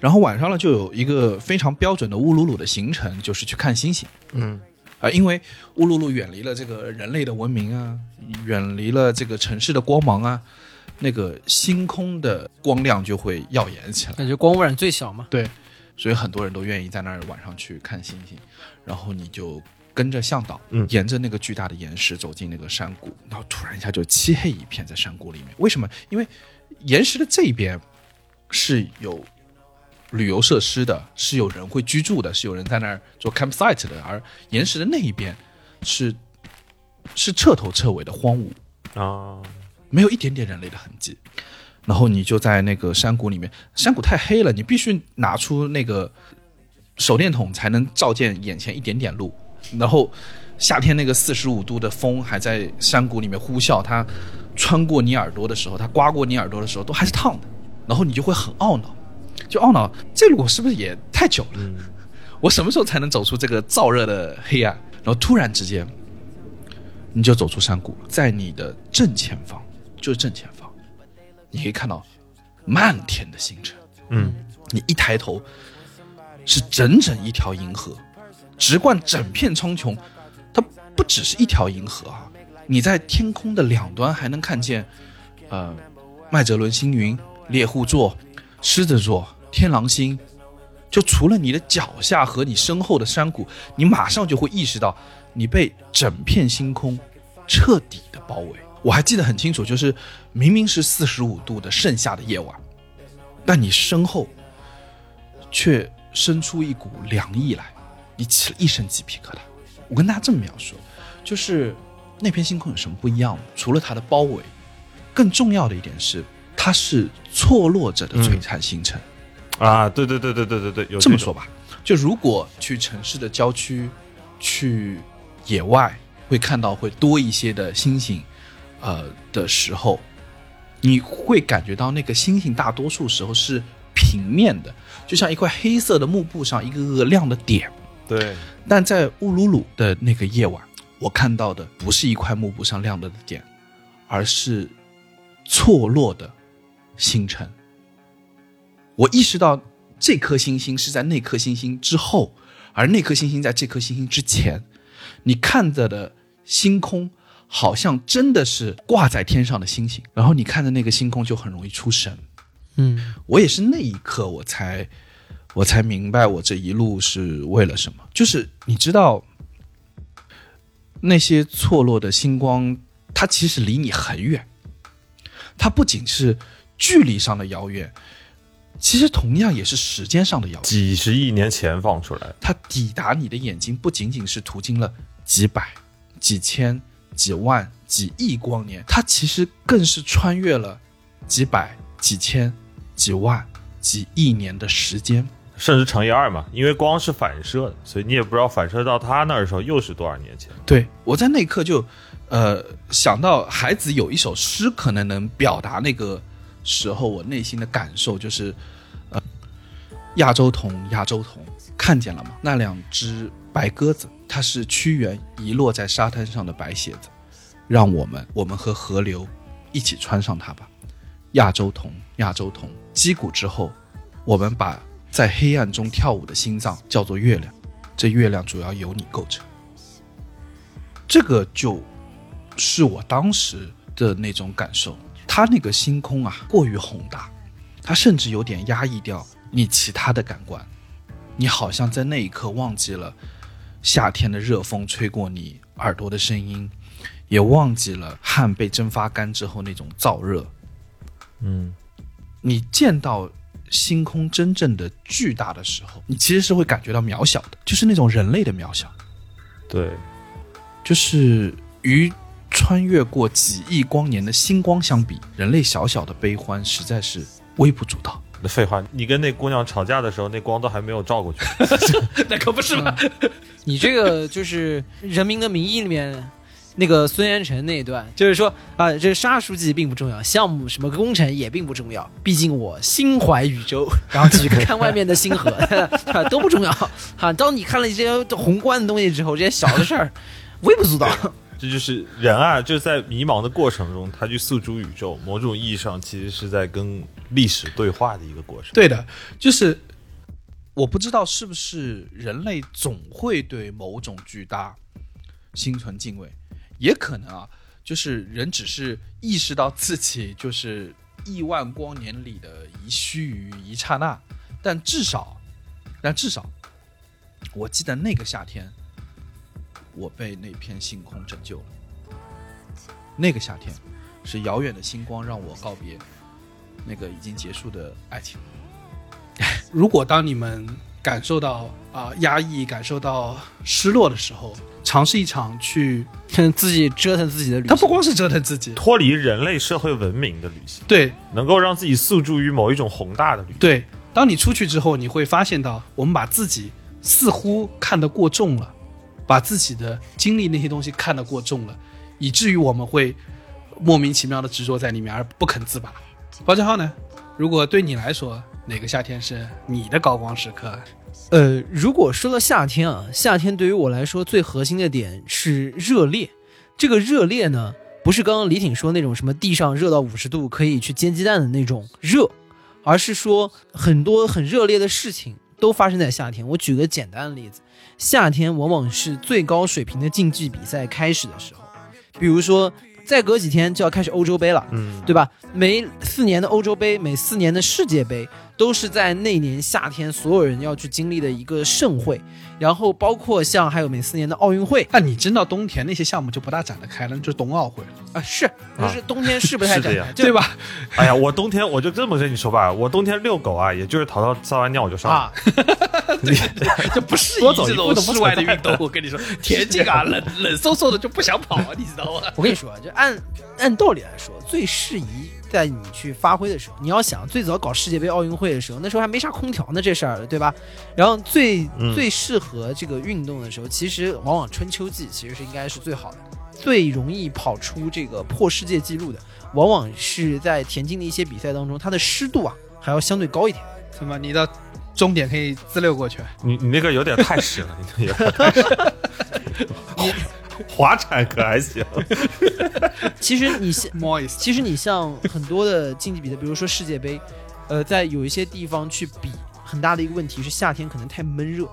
然后晚上呢，就有一个非常标准的乌鲁鲁的行程，就是去看星星。嗯，啊、因为乌鲁鲁远离了这个人类的文明啊，远离了这个城市的光芒啊，那个星空的光亮就会耀眼起来。感觉光污染最小嘛。对，所以很多人都愿意在那儿晚上去看星星，然后你就跟着向导，嗯沿着那个巨大的岩石走进那个山谷，然后突然一下就漆黑一片在山谷里面。为什么？因为岩石的这一边是有旅游设施的，是有人会居住的，是有人在那儿做 campsite 的，而岩石的那一边是是彻头彻尾的荒芜，啊，没有一点点人类的痕迹。然后你就在那个山谷里面，山谷太黑了，你必须拿出那个手电筒才能照见眼前一点点路。然后夏天那个四十五度的风还在山谷里面呼啸，它穿过你耳朵的时候，它刮过你耳朵的时候，都还是烫的。然后你就会很懊恼，就懊恼这路是不是也太久了？我什么时候才能走出这个燥热的黑暗？然后突然之间，你就走出山谷了，在你的正前方，就是正前方，你可以看到漫天的星辰。嗯，你一抬头，是整整一条银河，直贯整片苍穹。它不只是一条银河啊，你在天空的两端还能看见，呃，麦哲伦星云、猎户座、狮子座、天狼星。就除了你的脚下和你身后的山谷，你马上就会意识到，你被整片星空彻底的包围。我还记得很清楚，就是明明是四十五度的盛夏的夜晚，但你身后却生出一股凉意来，你起了一身鸡皮疙瘩。我跟大家这么描述，就是那片星空有什么不一样？除了它的包围，更重要的一点是，它是错落着的璀璨星辰。啊，对对对对对对对，有这么说吧，就如果去城市的郊区，去野外，会看到会多一些的星星，呃的时候，你会感觉到那个星星大多数时候是平面的，就像一块黑色的幕布上一个个亮的点。对，但在乌鲁鲁的那个夜晚，我看到的不是一块幕布上亮着的点，而是错落的星辰。我意识到这颗星星是在那颗星星之后，而那颗星星在这颗星星之前。你看着的星空，好像真的是挂在天上的星星，然后你看着那个星空就很容易出神。嗯，我也是那一刻我才我才明白我这一路是为了什么。就是你知道，那些错落的星光，它其实离你很远，它不仅是距离上的遥远，其实同样也是时间上的遥远。几十亿年前放出来，它抵达你的眼睛，不仅仅是途经了几百、几千、几万、几亿光年，它其实更是穿越了几百、几千、几万、几亿年的时间。甚至乘以二嘛，因为光是反射的，所以你也不知道反射到他那儿的时候又是多少年前。对我在那一刻就，呃，想到孩子有一首诗，可能能表达那个时候我内心的感受，就是，呃，亚洲童，亚洲童，看见了吗？那两只白鸽子，它是屈原遗落在沙滩上的白鞋子，让我们，我们和河流一起穿上它吧。亚洲童，亚洲童，击鼓之后，我们把在黑暗中跳舞的心脏叫做月亮，这月亮主要由你构成。这个就是我当时的那种感受。它那个星空啊，过于宏大，它甚至有点压抑掉你其他的感官。你好像在那一刻忘记了夏天的热风吹过你耳朵的声音，也忘记了汗被蒸发干之后那种燥热。嗯，你见到星空真正的巨大的时候，你其实是会感觉到渺小的，就是那种人类的渺小。对，就是与穿越过几亿光年的星光相比，人类小小的悲欢实在是微不足道。那废话，你跟那姑娘吵架的时候，那光都还没有照过去。[LAUGHS] 那可不是嘛！[LAUGHS] 你这个就是《人民的名义》里面那个孙元成那一段，就是说啊，这个沙书记并不重要，项目什么工程也并不重要，毕竟我心怀宇宙。[LAUGHS] 然后继续看外面的星河，[LAUGHS] 啊都不重要。哈，当你看了这些宏观的东西之后，这些小的事儿微不足道。[LAUGHS] 这就是人啊，就是在迷茫的过程中，他去诉诸宇宙，某种意义上其实是在跟历史对话的一个过程。对的，就是我不知道是不是人类总会对某种巨大心存敬畏，也可能啊，就是人只是意识到自己就是亿万光年里的一须臾、一刹那，但至少，但至少，我记得那个夏天，我被那片星空拯救了。那个夏天，是遥远的星光让我告别那个已经结束的爱情。[LAUGHS] 如果当你们感受到啊、压抑、感受到失落的时候，尝试一场去，自己折腾自己的旅行它行，不光是折腾自己，脱离人类社会文明的旅行，对能够让自己诉诸于某一种宏大的旅行。对。当你出去之后，你会发现到，我们把自己似乎看得过重了，把自己的经历那些东西看得过重了，以至于我们会莫名其妙的执着在里面而不肯自拔。包家浩呢？如果对你来说，哪个夏天是你的高光时刻？呃，如果说到夏天啊，夏天对于我来说最核心的点是热烈。这个热烈呢，不是刚刚李挺说那种什么地上热到五十度可以去煎鸡蛋的那种热，而是说很多很热烈的事情都发生在夏天。我举个简单的例子，夏天往往是最高水平的竞技比赛开始的时候，比如说再隔几天就要开始欧洲杯了。嗯，对吧？每四年的欧洲杯，每四年的世界杯，都是在那年夏天所有人要去经历的一个盛会。然后包括像还有每四年的奥运会那你真到冬天那些项目就不大展得开了，就是冬奥会了，啊，是，就是冬天是不太是这样展对吧？哎呀，我冬天我就这么跟你说吧，我冬天遛狗啊，也就是淘淘撒完尿我就上了。啊，这不适多宜这走一步都不种室外的运动。我跟你说，田径啊，冷冷飕飕的就不想跑，你知道吗？我跟你说，就按按道理来说，最适宜在你去发挥的时候，你要想最早搞世界杯、奥运会的时候，那时候还没啥空调呢，这事儿，对吧？然后最、嗯最适合这个运动的时候，其实往往春秋季其实是应该是最好的，最容易跑出这个破世界纪录的，往往是在田径的一些比赛当中，它的湿度啊还要相对高一点。什么？你的终点可以自溜过去？你你那个有点太湿了，你那个有点太湿。[LAUGHS] 你滑铲可还行？[LAUGHS] 其实你像其实你像很多的竞技比赛，比如说世界杯，呃，在有一些地方去比，很大的一个问题是夏天可能太闷热，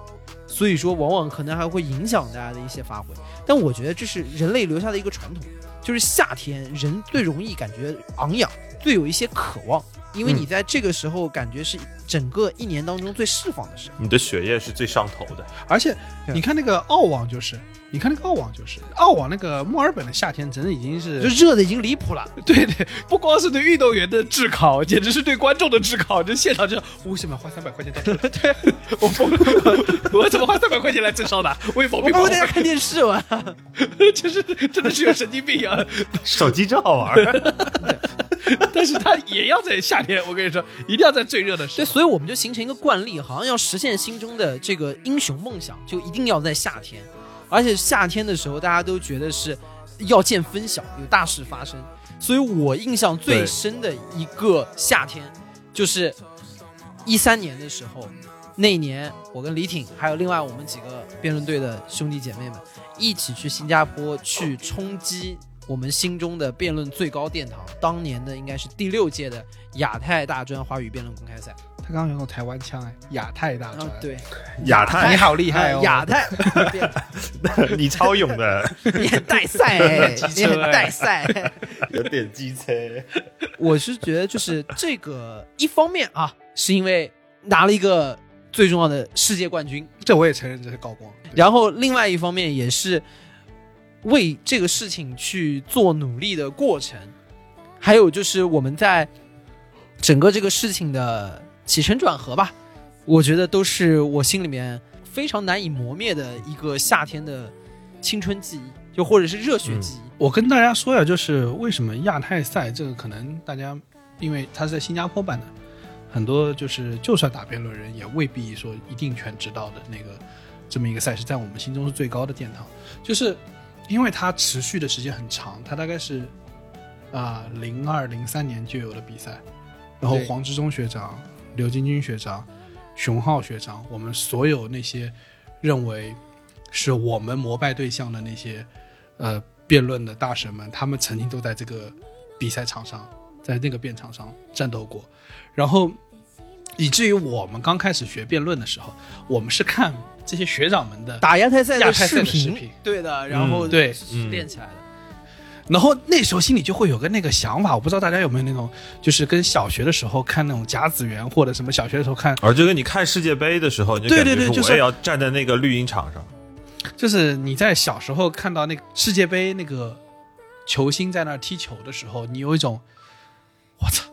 所以说往往可能还会影响大家的一些发挥。但我觉得这是人类留下的一个传统，就是夏天人最容易感觉昂扬，最有一些渴望，因为嗯你在这个时候感觉是整个一年当中最释放的时候。你的血液是最上头的。而且你看那个澳网，就是你看那个澳网，就是澳网那个墨尔本的夏天，真的已经是就热的已经离谱了，对对，不光是对运动员的炙烤，简直是对观众的炙烤。这现场就为什么花三百块钱到这？[LAUGHS] 对，我疯了，[LAUGHS] 我怎么花三百块钱来蒸烧的？我有毛病我不在家看电视玩。[LAUGHS] 就是真的是有神经病啊！手机真好玩。但是他也要在夏天，我跟你说，一定要在最热的时对，候。所以我们就形成一个惯例，好像要实现心中的这个英雄梦想，就一定要在夏天，而且夏天的时候，大家都觉得是要见分晓，有大事发生。所以我印象最深的一个夏天，就是一三年的时候，那一年我跟李挺还有另外我们几个辩论队的兄弟姐妹们一起去新加坡去冲击我们心中的辩论最高殿堂，当年的应该是第六届的亚太大专华语辩论公开赛。他刚刚用台湾腔哎，亚太大专，，啊对，亚太。你好厉害哦，呃 [LAUGHS] 亚太。[LAUGHS] 你超勇的，你很带赛 [LAUGHS] 哎，机你很带赛。有点机车。我是觉得就是这个一方面啊，是因为拿了一个最重要的世界冠军，这我也承认这是高光。然后另外一方面也是为这个事情去做努力的过程，还有就是我们在整个这个事情的起承转合吧，我觉得都是我心里面非常难以磨灭的一个夏天的青春记忆，就或者是热血记忆。我跟大家说呀，就是为什么亚太赛这个可能大家，因为它是在新加坡办的，很多就是就算打辩论人也未必说一定全知道的那个这么一个赛事，在我们心中是最高的殿堂，就是因为它持续的时间很长，它大概是啊零二零三年就有了比赛，然后黄志忠学长、刘晶晶学长、熊浩学长，我们所有那些认为是我们膜拜对象的那些呃辩论的大神们，他们曾经都在这个比赛场上，在那个辩场上战斗过，然后以至于我们刚开始学辩论的时候，我们是看这些学长们的打亚太赛的亚太赛的视频，视频对的，然后嗯对。嗯。练起来的。然后那时候心里就会有个那个想法，我不知道大家有没有那种，就是跟小学的时候看那种甲子园或者什么小学的时候看，而就跟你看世界杯的时候，你就对感觉对对就是我也要站在那个绿茵场上。就是你在小时候看到那个世界杯那个球星在那儿踢球的时候，你有一种我操，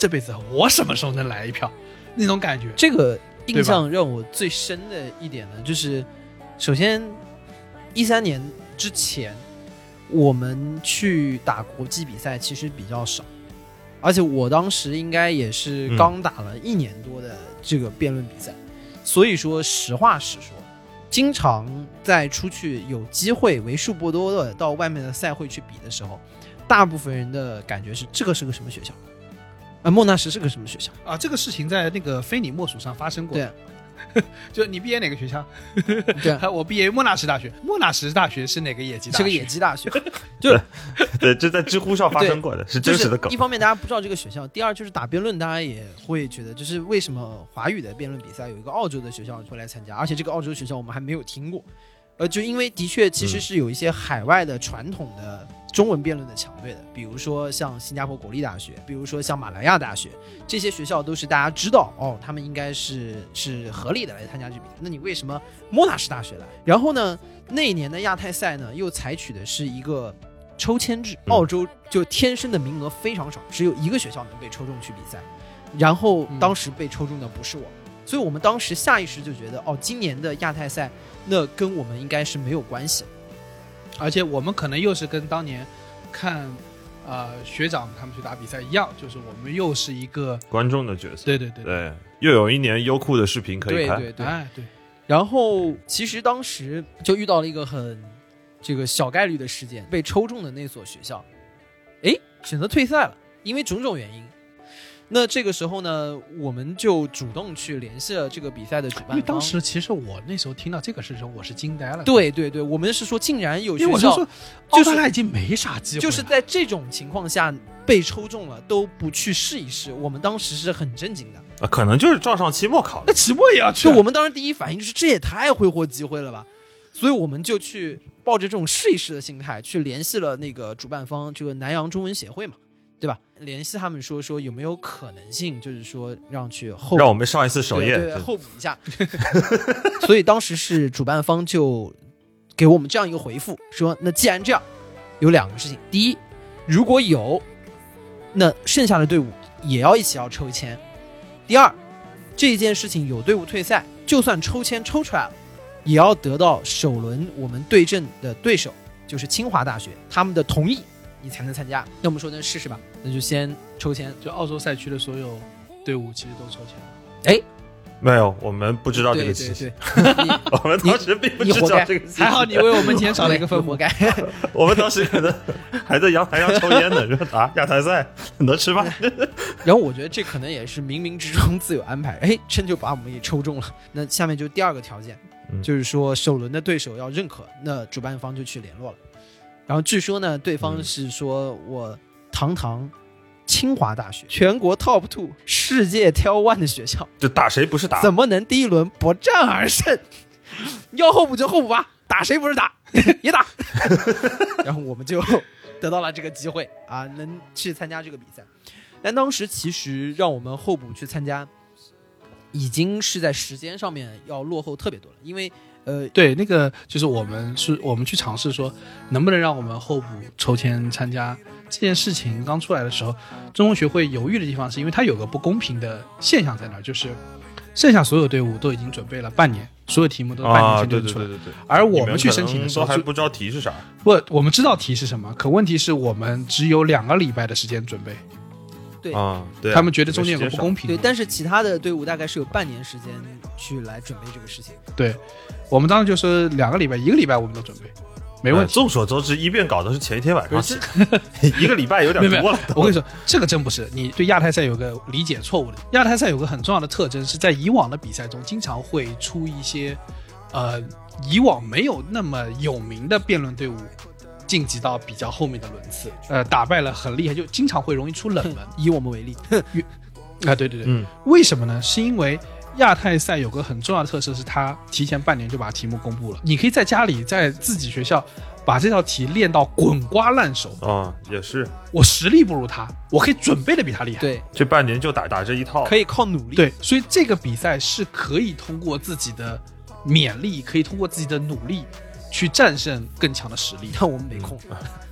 这辈子我什么时候能来一票那种感觉。这个印象让我最深的一点呢，就是首先一三年之前，我们去打国际比赛其实比较少，而且我当时应该也是嗯刚打了一年多的这个辩论比赛，所以说实话实说，经常在出去有机会为数不多的到外面的赛会去比的时候，大部分人的感觉是这个是个什么学校？啊，莫纳什是个什么学校？啊，这个事情在那个非你莫属上发生过。对，[LAUGHS] 就你毕业哪个学校？对，[LAUGHS] 我毕业莫纳什大学。莫纳什大学是哪个野鸡大学？是个野鸡大学，[LAUGHS] 对，这在知乎上发生过的，是真实的梗就是一。方面大家不知道这个学校，第二就是打辩论，大家也会觉得，就是为什么华语的辩论比赛有一个澳洲的学校会来参加，而且这个澳洲学校我们还没有听过，呃，就因为的确其实是有一些海外的传统的中文辩论的强队的，比如说像新加坡国立大学，比如说像马来亚大学，这些学校都是大家知道哦，他们应该是是合理的来参加这比赛。那你为什么莫纳什大学来？然后呢，那一年的亚太赛呢，又采取的是一个抽签制，嗯澳洲就天生的名额非常少，只有一个学校能被抽中去比赛。然后嗯当时被抽中的不是我，所以我们当时下意识就觉得，哦，今年的亚太赛那跟我们应该是没有关系。而且我们可能又是跟当年看呃学长他们去打比赛一样，就是我们又是一个观众的角色，对对对对，又有一年优酷的视频可以看。对对对。哎对，然后其实当时就遇到了一个很这个小概率的事件，被抽中的那所学校，哎，选择退赛了，因为种种原因。那这个时候呢，我们就主动去联系了这个比赛的主办方。因为当时其实我那时候听到这个事情，我是惊呆了。，对对对，我们是说竟然有学校因为我就说，就是澳大利已经没啥机会，就是在这种情况下被抽中了都不去试一试，我们当时是很震惊的。啊，可能就是撞上期末考那。期末也要去我们当时第一反应就是这也太挥霍机会了吧，所以我们就去抱着这种试一试的心态去联系了那个主办方，这个南洋中文协会嘛，对吧？联系他们说说有没有可能性，就是说让去后让我们上一次首页，对对对候补一下。[LAUGHS] 所以当时是主办方就给我们这样一个回复，说那既然这样，有两个事情，第一，如果有，那剩下的队伍也要一起要抽签；第二，这件事情有队伍退赛，就算抽签抽出来了，也要得到首轮我们对阵的对手就是清华大学他们的同意，你才能参加。那我们说那试试吧，那就先抽签。就澳洲赛区的所有队伍其实都抽签哎。没有，我们不知道这对对个信息，对，[LAUGHS] 我们当时并不知道这个信息。还好你为我们减少了一个 [LAUGHS] 分母。活该。我们当时可能还在阳台上抽烟呢，说啊，亚太赛能吃饭。然后我觉得这可能也是冥冥之中自有安排，哎，真就把我们给抽中了。那下面就第二个条件，嗯就是说首轮的对手要认可，那主办方就去联络了。然后据说呢，对方嗯是说我堂堂清华大学全国 top two 世界 Tel one 的学校，就打谁不是打？怎么能第一轮不战而胜？要候补就候补吧，打谁不是打 [LAUGHS] 也打。[LAUGHS] 然后我们就得到了这个机会啊，能去参加这个比赛。但当时其实让我们候补去参加，已经是在时间上面要落后特别多了，因为呃，对，那个就是我们是我们去尝试说，能不能让我们候补抽签参加这件事情。刚出来的时候，中国学会犹豫的地方是因为它有个不公平的现象在那儿，就是剩下所有队伍都已经准备了半年，所有题目都半年啊，前就出来。对对对对对。而我们去申请的时候还不知道题是啥。不，我们知道题是什么，可问题是我们只有两个礼拜的时间准备，对啊，他们觉得中间有个不公平。对，但是其他的队伍大概是有半年时间去来准备这个事情。对，我们当时就是两个礼拜，一个礼拜我们都准备，没问众所周知，一辩搞的是前一天晚上写，[LAUGHS] 一个礼拜有点 [LAUGHS] 多了。我跟你说，这个真不是你对亚太赛有个理解错误的。亚太赛有个很重要的特征是在以往的比赛中，经常会出一些，呃，以往没有那么有名的辩论队伍晋级到比较后面的轮次，呃，打败了很厉害，就经常会容易出冷门。[LAUGHS] 以我们为例，[LAUGHS] 啊，对对对，嗯，为什么呢？是因为亚太赛有个很重要的特色，是它提前半年就把题目公布了。你可以在家里，在自己学校把这道题练到滚瓜烂熟。啊，也是，我实力不如他，我可以准备的比他厉害。对，这半年就打打这一套。可以靠努力。对，所以这个比赛是可以通过自己的勉励，可以通过自己的努力去战胜更强的实力。但我们没空。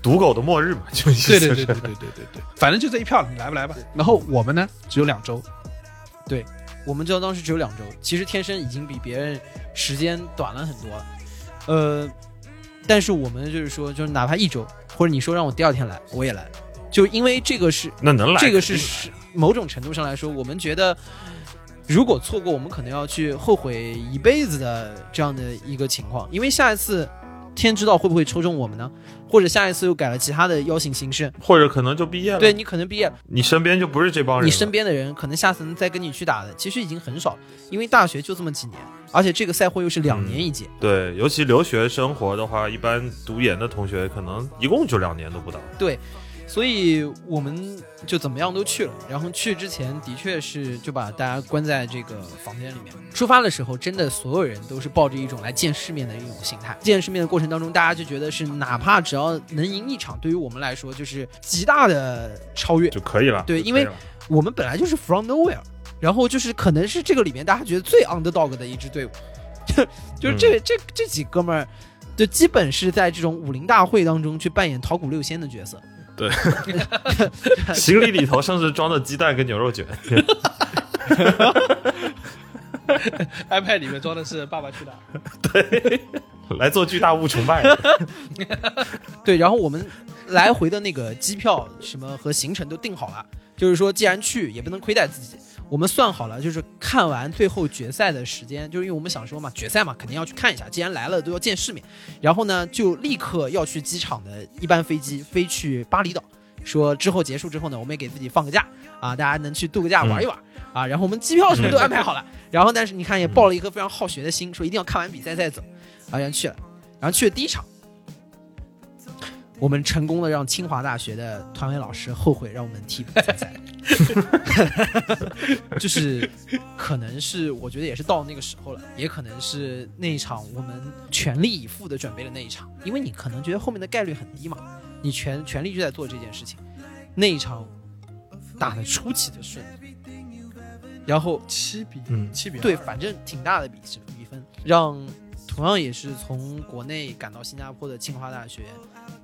赌狗的末日嘛，[LAUGHS] 就对对对对对对对对，反正就这一票，你来不来吧？然后我们呢，只有两周，对我们知道当时只有两周，其实天生已经比别人时间短了很多了。呃，但是我们就是说，就是哪怕一周，或者你说让我第二天来，我也来，就因为这个是那能来这个是是某种程度上来说，我们觉得如果错过，我们可能要去后悔一辈子的这样的一个情况，因为下一次天知道会不会抽中我们呢？或者下一次又改了其他的邀请形式，或者可能就毕业了。对，你可能毕业了。你身边就不是这帮人。你身边的人可能下次能再跟你去打的，其实已经很少了，因为大学就这么几年，而且这个赛会又是两年一届。对，尤其留学生活的话，一般读研的同学可能一共就两年都不到。所以我们就怎么样都去了。然后去之前的确是就把大家关在这个房间里面。出发的时候，真的所有人都是抱着一种来见世面的一种心态。见世面的过程当中，大家就觉得是哪怕只要能赢一场，对于我们来说就是极大的超越。就可以了。对因为我们本来就是 from nowhere，然后就是可能是这个里面大家觉得最 underdog 的一支队伍，[LAUGHS] 就就是这、这这几哥们儿，就基本是在这种武林大会当中去扮演桃谷六仙的角色。[LAUGHS] 行李里头甚至装着鸡蛋跟牛肉卷。iPad 里面装的是《爸爸去哪儿》。[LAUGHS] 对来做巨大物崇拜。[LAUGHS] 对，然后我们来回的那个机票什么和行程都定好了，就是说既然去也不能亏待自己，我们算好了，就是看完最后决赛的时间，就是因为我们想说嘛，决赛嘛肯定要去看一下，既然来了都要见世面，然后呢就立刻要去机场的一班飞机飞去巴厘岛，说之后结束之后呢，我们也给自己放个假啊，大家能去度个假玩一玩。啊，然后我们机票什么都安排好了，然后但是你看也抱了一颗非常好学的心，说一定要看完比赛再走，啊，然后去了，然后去了第一场，我们成功的让清华大学的团委老师后悔让我们替补参赛，就是可能是我觉得也是到那个时候了，也可能是那一场我们全力以赴的准备的那一场，因为你可能觉得后面的概率很低嘛，你全全力就在做这件事情，那一场打的出奇的顺利，然后七比嗯。七比对，反正挺大的比比分，让同样也是从国内赶到新加坡的清华大学，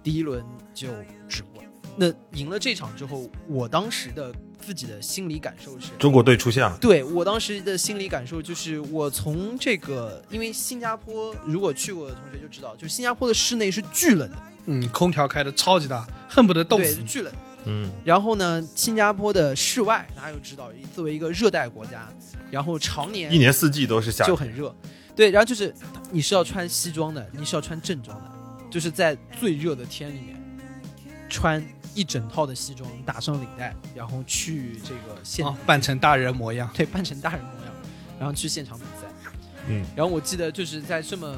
第一轮就止过了。那赢了这场之后，我当时的自己的心理感受是，中国队出现了，对我当时的心理感受就是，我从这个，因为新加坡如果去过的同学就知道，就新加坡的室内是巨冷的，嗯，空调开的超级大，恨不得冻对死，你。巨冷。嗯，然后呢，新加坡的室外大家又知道，作为一个热带国家，然后常年一年四季都是夏天，就很热。对，然后就是你是要穿西装的，你是要穿正装的，就是在最热的天里面穿一整套的西装，打上领带，然后去这个现、哦，扮成大人模样。对扮成大人模样，然后去现场比赛。嗯，然后我记得就是在这么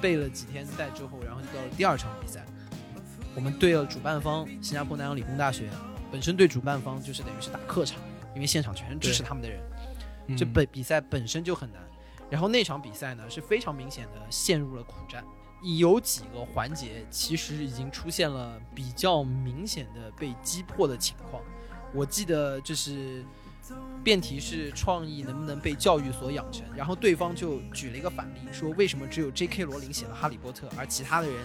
备了几天赛之后，然后就到了第二场比赛，我们对了主办方新加坡南洋理工大学，本身对主办方就是等于是打客场，因为现场全是支持他们的人。嗯这本比赛本身就很难。然后那场比赛呢是非常明显的陷入了苦战，有几个环节其实已经出现了比较明显的被击破的情况。我记得就是辩题是创意能不能被教育所养成，然后对方就举了一个反例，说为什么只有 J.K. 罗琳写了《哈利波特》，而其他的人。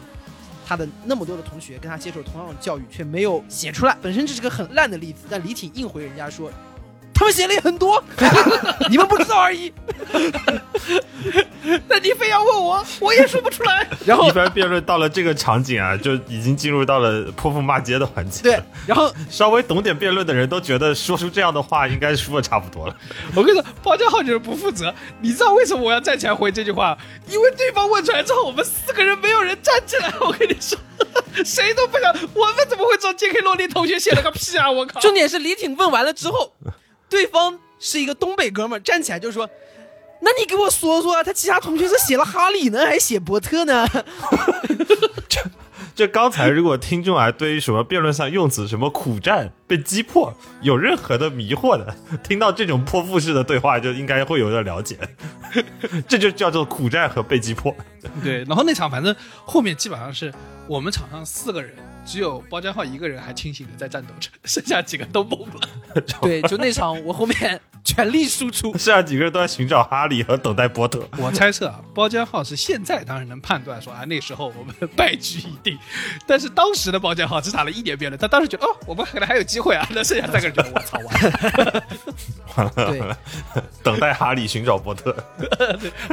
他的那么多的同学跟他接受同样的教育，却没有写出来，本身这是个很烂的例子。但李挺硬回人家说，他们写了也很多，[LAUGHS] 你们不知道而已。[LAUGHS] 那你非要问我，我也说不出来。[LAUGHS] 然后一般辩论到了这个场景啊，就已经进入到了泼妇骂街的环节。对，，然后稍微懂点辩论的人都觉得说出这样的话，应该输的差不多了。我跟你说，包家浩就是不负责。你知道为什么我要站起来回这句话？因为对方问出来之后，我们四个人没有人站起来。我跟你说，谁都不想。我们怎么会知道 J.K. 罗琳同学写了个屁啊！我靠！重点是李挺问完了之后，对方是一个东北哥们儿，站起来就说：“那你给我说说，他其他同学是写了哈利呢，还是写伯特呢 [LAUGHS] 就刚才，如果听众啊对于什么辩论上用词什么苦战、被击破有任何的迷惑的，听到这种泼妇式的对话，就应该会有点了解。[LAUGHS] 这就叫做苦战和被击破。对，然后那场反正后面基本上是我们场上四个人，只有包家浩一个人还清醒的在战斗着，剩下几个都懵了。[LAUGHS] ”对，就那场我后面全力输出。[LAUGHS] 剩下几个人都在寻找哈利和等待波特。[LAUGHS] 我猜测啊，包间号是现在当然能判断说啊，那时候我们败局已定，[LAUGHS] 但是当时的包间号只打了一点辩论，他当时觉得哦，我们可能还有机会啊，那剩下三个人觉得我操完了，完了对，等待哈利寻找波特，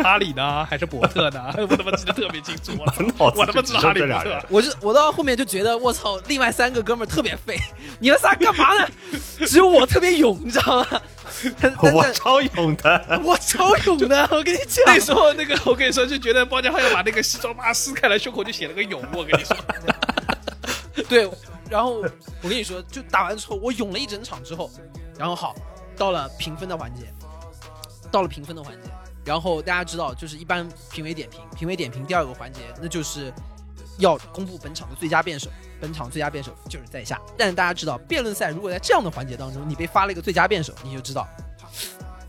哈利呢还是伯特呢？我他妈记得特别清楚，我他妈知道哈利波特只剩这俩人。我就我到后面就觉得我操，另外三个哥们儿特别废，你们仨干嘛呢？只有我特别勇，你知道吗？[LAUGHS] 我超勇的，我超勇的，我跟你讲，那时候那个我跟你说，就觉得包家浩要把那个西装妈撕开来，胸口就写了个勇，我跟你说，[LAUGHS] 对，然后我跟你说，就打完之后，我勇了一整场之后，然后好，到了评分的环节，到了评分的环节，然后大家知道，就是一般评委点评，评委点评第二个环节，那就是要公布本场的最佳辩手，本场最佳辩手就是在下。但是大家知道，辩论赛如果在这样的环节当中，你被发了一个最佳辩手，你就知道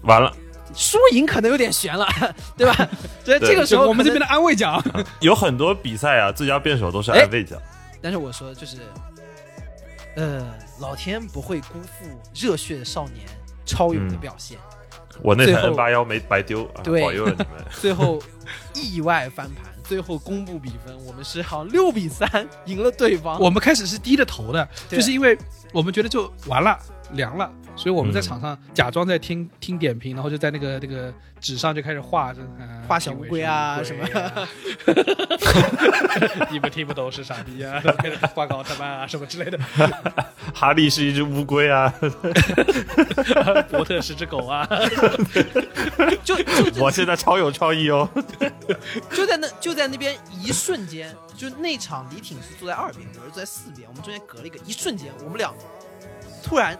完了，输赢可能有点悬了，[LAUGHS] 对吧？所以对这个时候我们这边的安慰奖，[LAUGHS] 有很多比赛啊，最佳辩手都是安慰奖。但是我说就是，呃，老天不会辜负热血少年超勇的嗯表现，我那台 N 八幺没白丢，啊对保佑了你们。[LAUGHS] 最后意外翻盘，最后公布比分，我们是好像六比三赢了对方。我们开始是低着头的，就是因为我们觉得就完了，凉了，所以我们在嗯。场上假装在听听点评，然后就在那个那个纸上就开始画画小乌龟啊什么，[LAUGHS] 你们听不懂是傻逼啊，开始画个奥特曼啊什么之类的，哈利是一只乌龟啊，[LAUGHS] 伯特是只狗啊，就就我现在超有创意哦。就在那就在那边一瞬间，就那场李挺是坐在二边，我是坐在四边，我们中间隔了一个，一瞬间我们俩突然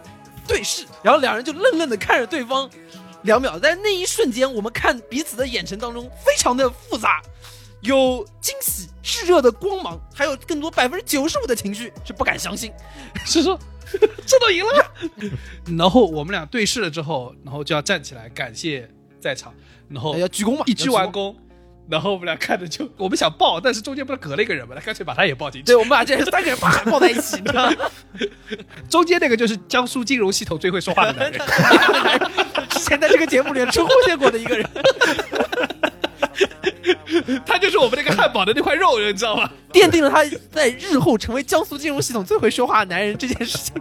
对视，然后两人就愣愣的看着对方两秒，在那一瞬间，我们看彼此的眼神当中非常的复杂，有惊喜、炙热的光芒，还有更多百分之九十五的情绪是不敢相信。是说这都赢了，[LAUGHS] 然后我们俩对视了之后，然后就要站起来感谢在场，然后要鞠躬嘛，一鞠完躬。然后我们俩看着就，我们想抱，但是中间不是隔了一个人嘛，那干脆把他也抱进去。对，我们俩这三个人啪抱在一起，你知道吗？[LAUGHS] 中间那个就是江苏金融系统最会说话的男人，之前在这个节目里出现过的一个人，[LAUGHS] 他就是我们那个汉堡的那块肉，你知道吗？[LAUGHS] 奠定了他在日后成为江苏金融系统最会说话的男人这件事情。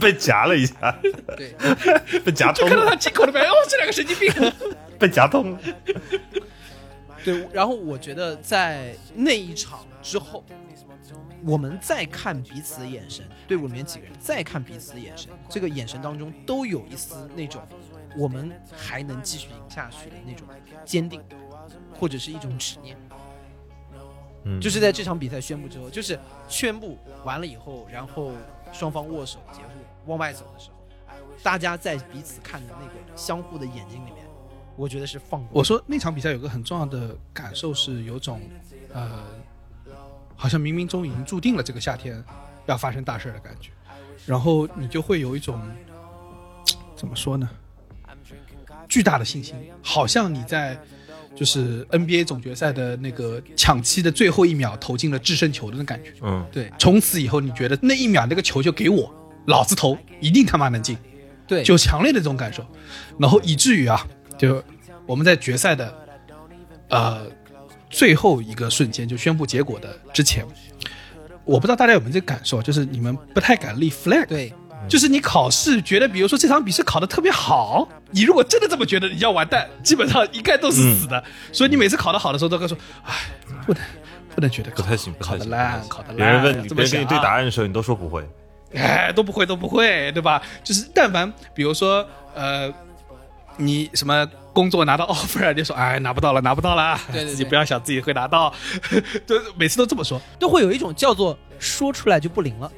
被夹了一下，对，被夹通了，就看到他进口的白，哦，这两个神经病。被夹通了。对，然后我觉得在那一场之后，我们再看彼此的眼神，队伍里面几个人再看彼此的眼神，这个眼神当中都有一丝那种我们还能继续赢下去的那种坚定，或者是一种执念。嗯，就是在这场比赛宣布之后，就是宣布完了以后，然后双方握手结束往外走的时候，大家在彼此看的那个相互的眼睛里面，我觉得是放过。我说那场比赛有个很重要的感受是有种，呃，好像冥冥中已经注定了这个夏天要发生大事儿的感觉，然后你就会有一种怎么说呢，巨大的信心，好像你在就是 NBA 总决赛的那个抢七的最后一秒投进了制胜球的那感觉，嗯，对从此以后你觉得那一秒那个球就给我，老子投一定他妈能进。对，就强烈的这种感受，然后以至于啊，就我们在决赛的呃最后一个瞬间就宣布结果的之前，我不知道大家有没有这个感受，就是你们不太敢立 flag，对就是你考试觉得，比如说这场笔试考的特别好，你如果真的这么觉得，你要完蛋，基本上一概都是死的。[LAUGHS] 所以你每次考得好的时候，都会说，哎，不能不能觉得。考得烂，考得烂。别人问你，别人给你对答案的时候，你都说不会。哎，都不会，都不会，对吧？就是但凡比如说，呃，你什么工作拿到 [LAUGHS] offer，你就说，哎，拿不到了，拿不到了，对对对自己不要想自己会拿到，[LAUGHS] 就每次都这么说。都会有一种叫做说出来就不灵了，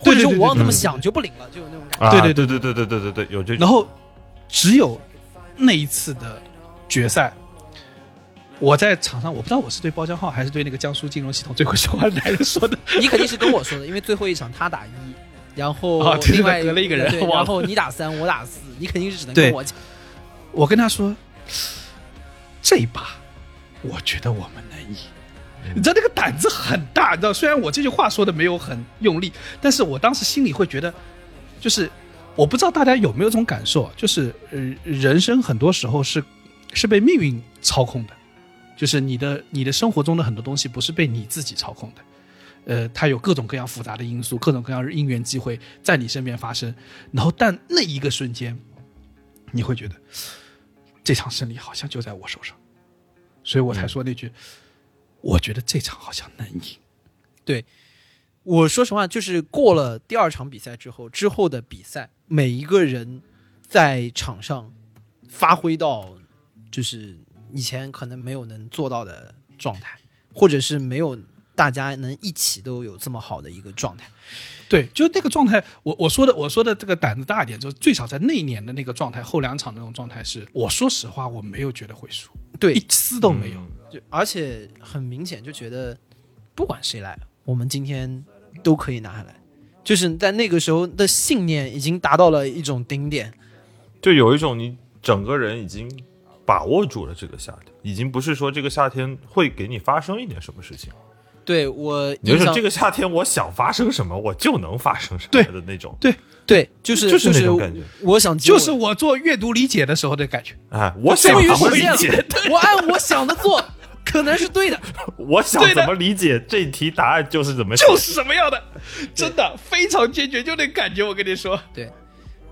或者说我往这么想就不灵了，就有那种感觉。啊对对对对对对对对对，有这种。然后只有那一次的决赛，我在场上，我不知道我是对包浆浩还是对那个江苏金融系统最会说话的男人说的，你肯定是跟我说的，因为最后一场他打一，然后另外隔了一个人然后你打三，我打四，你肯定是只能跟我讲。我跟他说，这一把，我觉得我们能赢。你知道那个胆子很大，你知道，虽然我这句话说的没有很用力，但是我当时心里会觉得，就是我不知道大家有没有这种感受，就是呃，人生很多时候是是被命运操控的，就是你的你的生活中的很多东西不是被你自己操控的，呃，它有各种各样复杂的因素，各种各样的因缘机会在你身边发生，然后但那一个瞬间，你会觉得这场胜利好像就在我手上，所以我才说那句，我觉得这场好像能赢。对我说实话，就是过了第二场比赛之后，之后的比赛，每一个人在场上发挥到就是以前可能没有能做到的状态，或者是没有大家能一起都有这么好的一个状态。对，就那个状态，我我说的我说的这个胆子大一点，就是最少在那一年的那个状态，后两场那种状态是，我说实话，我没有觉得会输，对一丝都没有。嗯就而且很明显就觉得，不管谁来，我们今天都可以拿下来。就是在那个时候的信念已经达到了一种顶点。就有一种你整个人已经把握住了这个夏天，已经不是说这个夏天会给你发生一点什么事情，对我你就是这个夏天我想发生什么，我就能发生什么对的那种。对对，就是就是那种感觉我想就是我做阅读理解的时候的感觉，哎，我想终于怎么理实现解，了，我按我想的做，可能是对的。[LAUGHS] 我想怎么理解这题答案就是怎么就是什么样的，真的非常坚决，就那感觉，我跟你说，对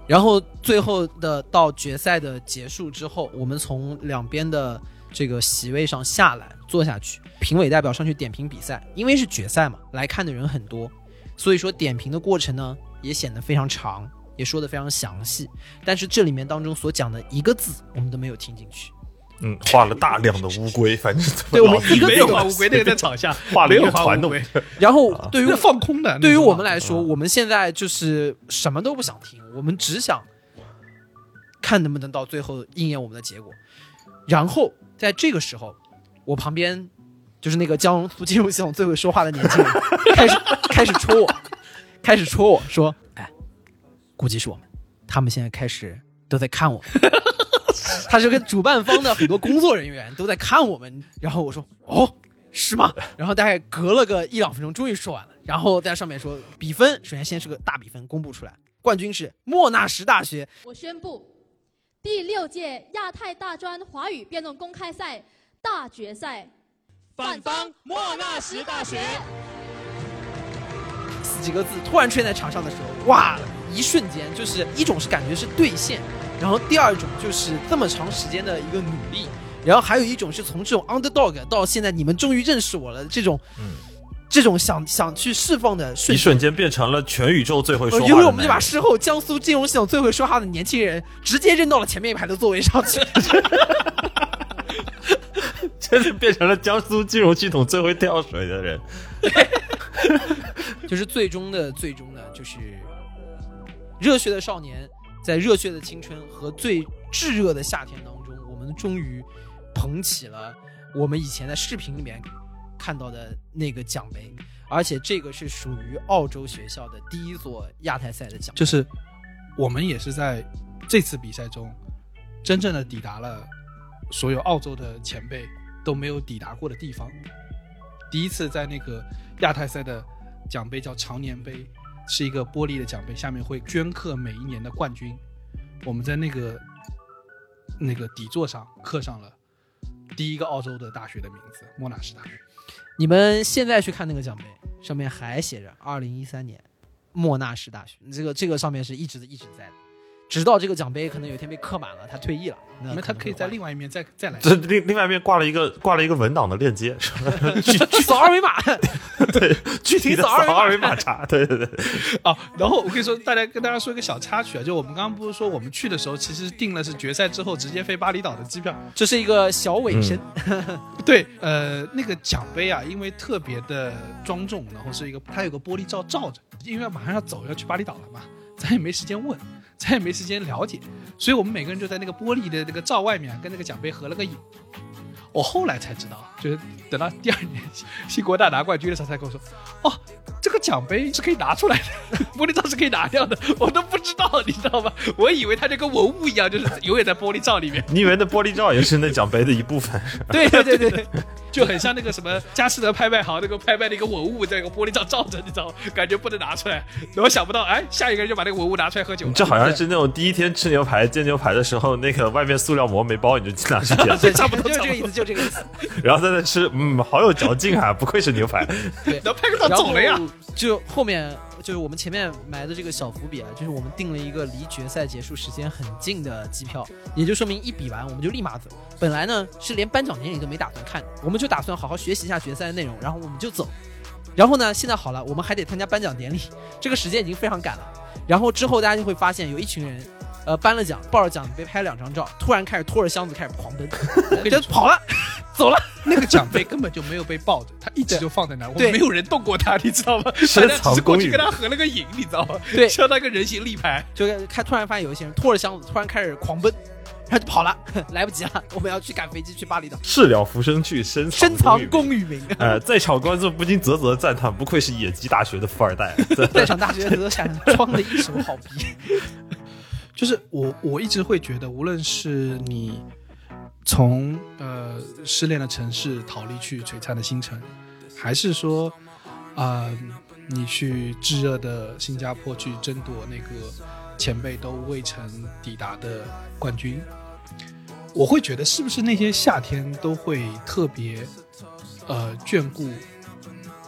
然后最后的到决赛的结束之后，我们从两边的这个席位上下来，坐下去，评委代表上去点评比赛，因为是决赛嘛，来看的人很多，所以说点评的过程呢也显得非常长，也说的非常详细。但是这里面当中所讲的一个字，我们都没有听进去。嗯，画了大量的乌龟，反正对我们老一个没有字画乌龟，[LAUGHS] 那个在场下 [LAUGHS] 画了一个团的画乌龟，然后对于那 [LAUGHS] 放空的。对于我们来说，我们现在就是什么都不想听，我们只想看能不能到最后应验我们的结果。然后在这个时候，我旁边就是那个江苏金融系统最会说话的年轻人，开始开始戳我，开始戳我说：“哎，估计是我们，他们现在开始都在看我们。[LAUGHS] ”他是跟主办方的很多工作人员都在看我们，然后我说：“哦，是吗？”然后大概隔了个一两分钟，终于说完了。然后在上面说比分，首先先是个大比分公布出来，冠军是莫纳什大学。我宣布，第六届亚太大专华语辩论公开赛大决赛，反方莫纳什大学。四几个字突然出现在场上的时候，哇，一瞬间就是一种是感觉是兑现，然后第二种就是这么长时间的一个努力，然后还有一种是从这种 underdog 到现在你们终于认识我了这种，嗯这种想想去释放的瞬间。一瞬间变成了全宇宙最会说话的因为我们就把事后江苏金融系统最会说话的年轻人直接扔到了前面一排的座位上去。[LAUGHS] 真的变成了江苏金融系统最会跳水的人。[LAUGHS] 就是最终的最终呢，就是热血的少年在热血的青春和最炙热的夏天当中，我们终于捧起了我们以前在视频里面看到的那个奖杯，而且这个是属于澳洲学校的第一座亚太赛的奖杯。就是我们也是在这次比赛中，真正的抵达了所有澳洲的前辈都没有抵达过的地方。第一次在那个亚太赛的奖杯叫常年杯，是一个玻璃的奖杯，下面会镌刻每一年的冠军。我们在那个那个底座上刻上了第一个澳洲的大学的名字——莫纳什大学。你们现在去看那个奖杯，上面还写着“二零一三年莫纳什大学”，这个这个上面是一直一直在的，直到这个奖杯可能有一天被刻满了，他退役了，那那他可以在另外一面再再来。这另另外一面挂了一个挂了一个文档的链接，去 [LAUGHS] 去？扫二维码，[LAUGHS] 对具体的扫二维码扫二维码查，对对对，啊，[LAUGHS] 然后我跟你说，大家跟大家说一个小插曲啊，就我们刚刚不是说我们去的时候，其实订了是决赛之后直接飞巴厘岛的机票。这是一个小尾声。对，呃，那个奖杯啊，因为特别的庄重，然后是一个它有个玻璃罩罩着，因为马上要走要去巴厘岛了嘛，咱也没时间问，再也没时间了解，所以我们每个人就在那个玻璃的那个罩外面跟那个奖杯合了个影。我后来才知道，就是等到第二年新国大拿冠军的时候，才跟我说，哦，这个奖杯是可以拿出来的，玻璃罩是可以拿掉的，我都不知道，你知道吗？我以为它就跟文物一样，就是永远在玻璃罩里面。[LAUGHS] 你以为那玻璃罩也是那奖杯的一部分？是吧 [LAUGHS] 对对对对，就很像那个什么佳士得拍卖行那个拍卖的一个文物，在一个玻璃罩罩着，你知道吗？感觉不能拿出来。然后想不到，哎，下一个人就把那个文物拿出来喝酒了。这好像是那种第一天吃牛排煎牛排的时候，那个外面塑料膜没包，你就拿去点，[LAUGHS] 对，差不多就是这个意思，就这个意思。然后在那吃，嗯，好有嚼劲啊，不愧是牛排。对，然后拍个照走了呀。就后面就是我们前面埋的这个小伏笔啊，就是我们订了一个离决赛结束时间很近的机票，也就说明一比完我们就立马走。本来呢是连颁奖典礼都没打算看，我们就打算好好学习一下决赛的内容，然后我们就走。然后呢，现在好了，我们还得参加颁奖典礼，这个时间已经非常赶了。然后之后大家就会发现有一群人，呃，颁了奖，抱着奖杯拍了两张照，突然开始拖着箱子开始狂奔，就跑了，走了。[LAUGHS] 那个奖杯 [LAUGHS] 根本就没有被抱着，他一直就放在那儿，我对没有人动过他，你知道吗？深大家只是过去藏功与跟他合了个影，你知道吗？对像那个人形立牌。就开突然发现有一些人拖着箱子，突然开始狂奔，然后就跑了，[LAUGHS] 来不及了，我们要去赶飞机去巴厘岛，事了浮生去，深深藏藏功与名。呃，在场观众不禁啧啧赞叹，不愧是野鸡大学的富二代。在场大学则想装的一手好逼。就是我我一直会觉得，无论是你从呃失恋的城市逃离去璀璨的星辰，还是说啊、呃你去炙热的新加坡去争夺那个前辈都未曾抵达的冠军，我会觉得是不是那些夏天都会特别呃眷顾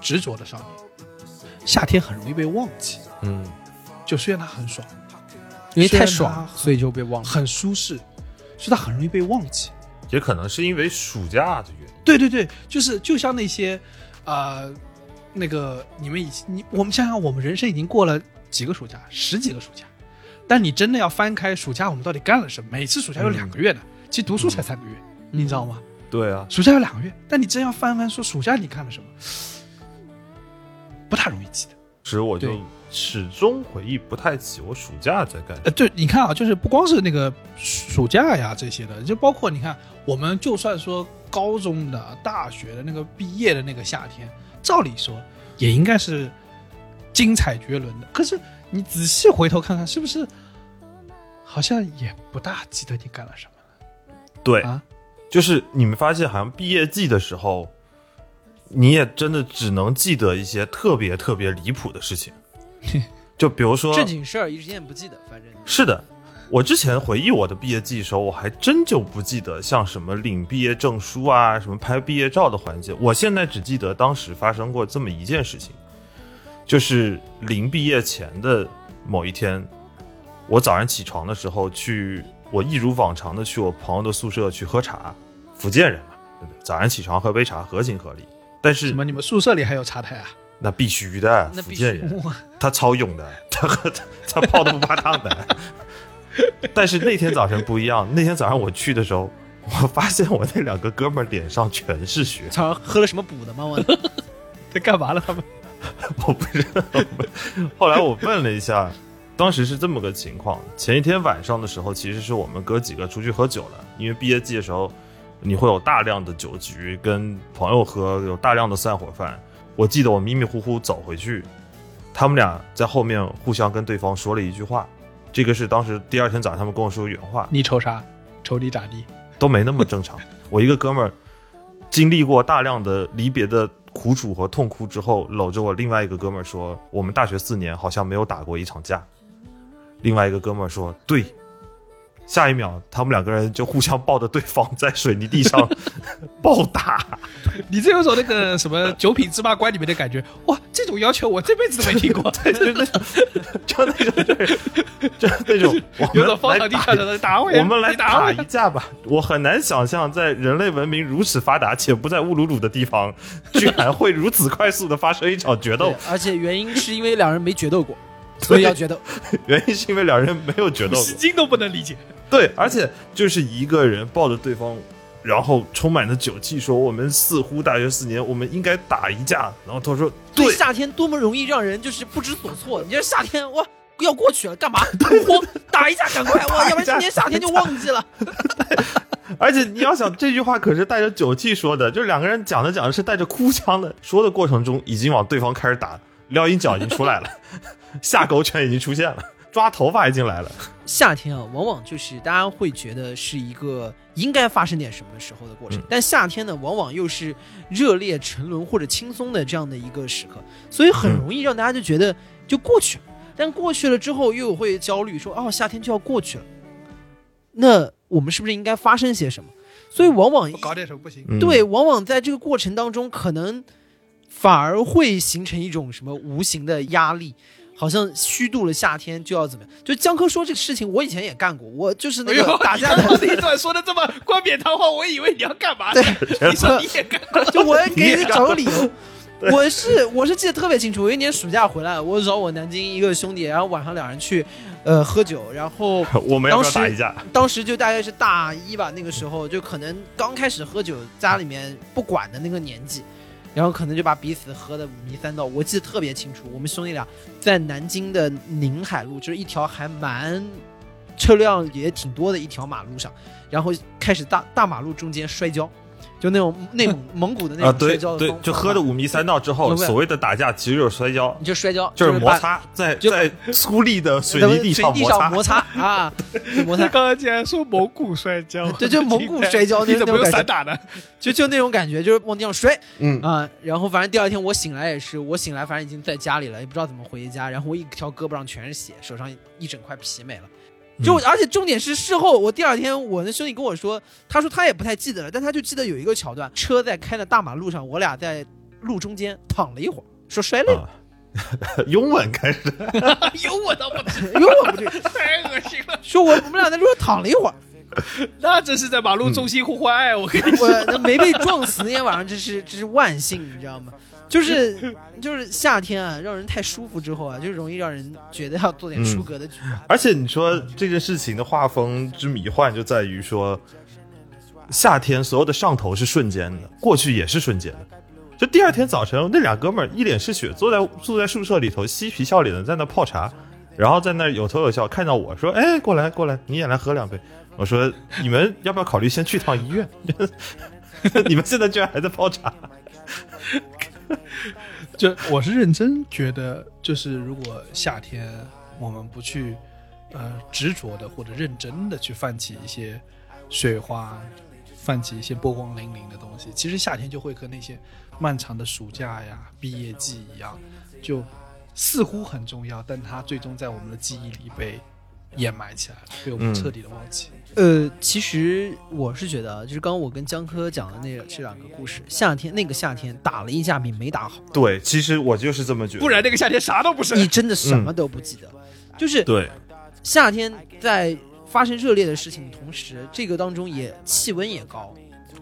执着的少年？夏天很容易被忘记，嗯，就虽然它很爽。因为太爽，所以就被忘了。很舒适，所以它很容易被忘记。也可能是因为暑假的原因。对对对，就是就像那些，呃，那个你们以你我们想想，我们人生已经过了几个暑假，十几个暑假，但你真的要翻开暑假，我们到底干了什么？每次暑假有两个月的，其实读书才三个月，你知道吗？对啊，暑假有两个月，但你真要翻翻说暑假你干了什么，不太容易记得。其实我就对始终回忆不太起我暑假在干。呃，对，你看啊，就是不光是那个暑假呀这些的，就包括你看，我们就算说高中的、大学的那个毕业的那个夏天，照理说也应该是精彩绝伦的。可是你仔细回头看看，是不是好像也不大记得你干了什么对，啊？就是你们发现，好像毕业季的时候，你也真的只能记得一些特别特别离谱的事情，[LAUGHS] 就比如说正经事儿一时间不记得，反正是的，我之前回忆我的毕业季的时候，我还真就不记得像什么领毕业证书啊，什么拍毕业照的环节。我现在只记得当时发生过这么一件事情，就是临毕业前的某一天，我早上起床的时候去，我一如往常的去我朋友的宿舍去喝茶，福建人嘛，对不对？早上起床喝杯茶合情合理。但是什么？你们宿舍里还有茶台啊？那必须的，那必福建人他超勇的，他喝他泡的不怕烫的。[LAUGHS] 但是那天早晨不一样，那天早上我去的时候，我发现我那两个哥们儿脸上全是血，早上喝了什么补的吗？我在 [LAUGHS] 干嘛了？他们 [LAUGHS] 我不知道。后来我问了一下，当时是这么个情况：前一天晚上的时候，其实是我们哥几个出去喝酒了，因为毕业季的时候，你会有大量的酒局，跟朋友喝，有大量的散伙饭。我记得我迷迷糊糊走回去，他们俩在后面互相跟对方说了一句话，这个是当时第二天早上他们跟我说原话，你瞅啥？瞅你咋地？都没那么正常。[LAUGHS] 我一个哥们儿经历过大量的离别的苦楚和痛哭之后，搂着我另外一个哥们儿说：“我们大学四年好像没有打过一场架。”另外一个哥们儿说：“对。”下一秒，他们两个人就互相抱着对方在水泥地上 [LAUGHS] 暴打。你这有种那个什么《九品芝麻官》里面的感觉，哇！这种要求我这辈子都没听过，[LAUGHS] 对，对对，就那种，就那种，我有种们来打地上的打我呀，我们来打。一架吧！我很难想象，在人类文明如此发达且不在乌鲁鲁的地方，居然会如此快速的发生一场决斗。而且原因是因为两人没决斗过，[LAUGHS] 所以要决斗。原因是因为两人没有决斗过。西京都不能理解，对，而且就是一个人抱着对方，然后充满了酒气说：“我们似乎大学四年，我们应该打一架。”然后他说：“对对，夏天多么容易让人就是不知所措。你这夏天哇要过去了，干嘛？[LAUGHS] 打一架赶快哇，要不然今年夏天就忘记了。[LAUGHS] 而且你要想这句话可是带着酒气说的，就是两个人讲着讲着是带着哭腔的，说的过程中已经往对方开始打，撩阴脚已经出来了，[LAUGHS] 下狗犬已经出现了，抓头发已经来了。夏天啊，往往就是大家会觉得是一个应该发生点什么时候的过程，嗯但夏天呢，往往又是热烈、沉沦或者轻松的这样的一个时刻，所以很容易让大家就觉得就过去了。但过去了之后，又会焦虑说：“哦，夏天就要过去了，那我们是不是应该发生些什么？”所以往往我搞点什么不行？嗯对，往往在这个过程当中，可能反而会形成一种什么无形的压力，好像虚度了夏天就要怎么样。就江科说这个事情，我以前也干过，我就是那个，打架你刚刚的，这一段说的这么冠冕堂皇，我以为你要干嘛对？[LAUGHS] 你说你也干过，就我给你找个理由。[LAUGHS] 我是我是记得特别清楚，有一年暑假回来，我找我南京一个兄弟，然后晚上两人去，呃，喝酒，然后 [LAUGHS] 我们要不要当时打一架？当时就大概是大一吧，那个时候就可能刚开始喝酒，家里面不管的那个年纪，然后可能就把彼此喝的五迷三道。我记得特别清楚，我们兄弟俩在南京的宁海路，就是一条还蛮车辆也挺多的一条马路上，然后开始大大马路中间摔跤，就那种内蒙 [LAUGHS] 蒙古的那啊，种摔对对跤的方，就喝的，五迷三道之后，所谓的打架其实就是摔跤，你就摔跤，就是摩擦，在就在粗粝的水泥地上摩擦。地上摩擦啊，摩擦。[LAUGHS] 刚刚竟然说蒙古摔跤，对就蒙古 [LAUGHS] 摔跤那你怎么有那种散打的？就就那种感觉，就是往地上摔，嗯啊，然后反正第二天我醒来也是，我醒来反正已经在家里了，也不知道怎么回家，然后我一条胳膊上全是血，手上一整块皮没了。就、而且重点是事后，我第二天我那兄弟跟我说，他说他也不太记得了，但他就记得有一个桥段，车在开的大马路上，我俩在路中间躺了一会儿，说摔累了，啊，[LAUGHS] 拥吻开始，[LAUGHS] 有我倒不知，因为我不对，[LAUGHS] 太恶心了，说我我们俩在路上躺了一会儿，那真是在马路中心互换爱，我跟你说。我那没被撞死那天晚上，这是这是万幸，你知道吗？就是就是夏天啊，让人太舒服之后啊，就容易让人觉得要做点出格的举动。而且你说这件事情的画风之迷幻就在于说，夏天所有的上头是瞬间的，过去也是瞬间的。就第二天早晨，那俩哥们儿一脸是血，坐在坐在宿舍里头，嬉皮笑脸的在那泡茶，然后在那有头有笑，看到我说：“哎，过来过来，你也来喝两杯。”我说：“你们要不要考虑先去趟医院？[LAUGHS] 你们现在居然还在泡茶？就我是认真觉得，就是如果夏天我们不去呃执着的或者认真的去泛起一些水花，泛起一些波光粼粼的东西，其实夏天就会和那些漫长的暑假呀、毕业季一样，就似乎很重要，但它最终在我们的记忆里被掩埋起来了，被我们嗯彻底的忘记。呃，其实我是觉得啊，就是刚刚我跟江科讲的那这两个故事，夏天那个夏天打了一架比没打好，对，其实我就是这么觉得。不然那个夏天啥都不是。你真的什么都不记得。就是对，夏天在发生热烈的事情的同时，这个当中也气温也高，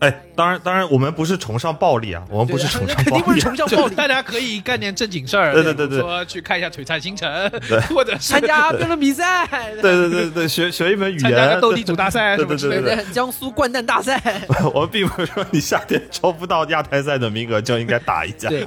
哎，当然当然，我们不是崇尚暴力啊，我们不是崇尚暴力肯定不是。崇尚暴力。大家可以干点正经事儿，对对对对说去看一下璀璨星辰，或者是参加辩论比赛，对对对对，学学一门语参加斗地主大赛什么之类对对的。对江苏掼蛋大赛，[LAUGHS] 我们并不是说你夏天抽不到亚太赛的名额就应该打一架。对，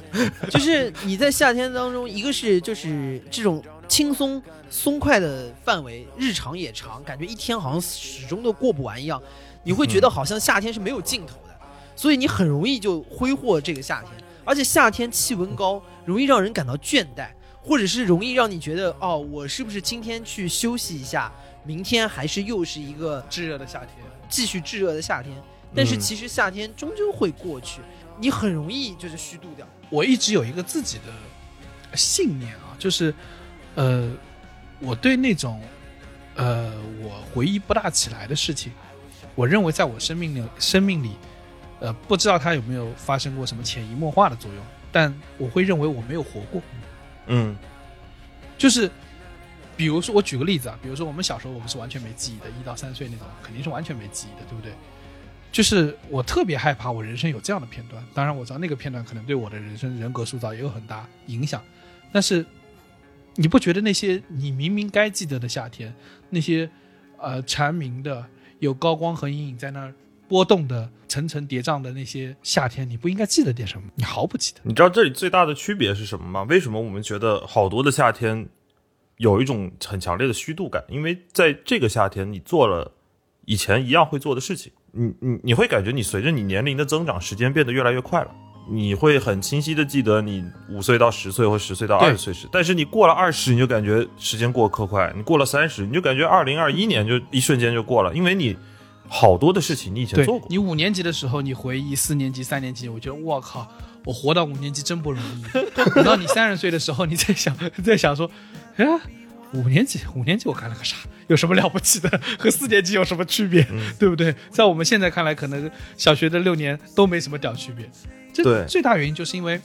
就是你在夏天当中，一个是就是这种轻松松快的范围，日常也长，感觉一天好像始终都过不完一样，你会觉得好像夏天是没有尽头的，所以你很容易就挥霍这个夏天，而且夏天气温高，容易让人感到倦怠，或者是容易让你觉得哦，我是不是今天去休息一下，明天还是又是一个炙热的夏天，继续炙热的夏天。但是嗯其实夏天终究会过去，你很容易就是虚度掉。我一直有一个自己的信念啊，就是，呃，我对那种，呃，我回忆不大起来的事情，我认为在我生命里，生命里，呃，不知道它有没有发生过什么潜移默化的作用，但我会认为我没有活过。嗯就是，比如说我举个例子啊，比如说我们小时候我们是完全没记忆的，一到三岁那种肯定是完全没记忆的，对不对？就是我特别害怕我人生有这样的片段，当然我知道那个片段可能对我的人生人格塑造也有很大影响，但是你不觉得那些你明明该记得的夏天，那些呃蝉鸣的有高光和阴影在那儿波动的层层叠嶂的那些夏天，你不应该记得点什么？你毫不记得。你知道这里最大的区别是什么吗？为什么我们觉得好多的夏天有一种很强烈的虚度感？因为在这个夏天，你做了以前一样会做的事情，你你你会感觉你随着你年龄的增长，时间变得越来越快了。你会很清晰的记得你五岁到十岁或十岁到二十岁时，但是你过了二十，你就感觉时间过得可快；你过了三十，你就感觉二零二一年就一瞬间就过了，因为你好多的事情你以前做过。你五年级的时候，你回忆四年级、三年级，我觉得我靠，我活到五年级真不容易。[LAUGHS] 等到你三十岁的时候，你在想，[LAUGHS] 在想说，哎呀，五年级，五年级我干了个啥？有什么了不起的？[LAUGHS] 和四年级有什么区别？对不对？在我们现在看来，可能小学的六年都没什么屌区别。这最大原因就是因为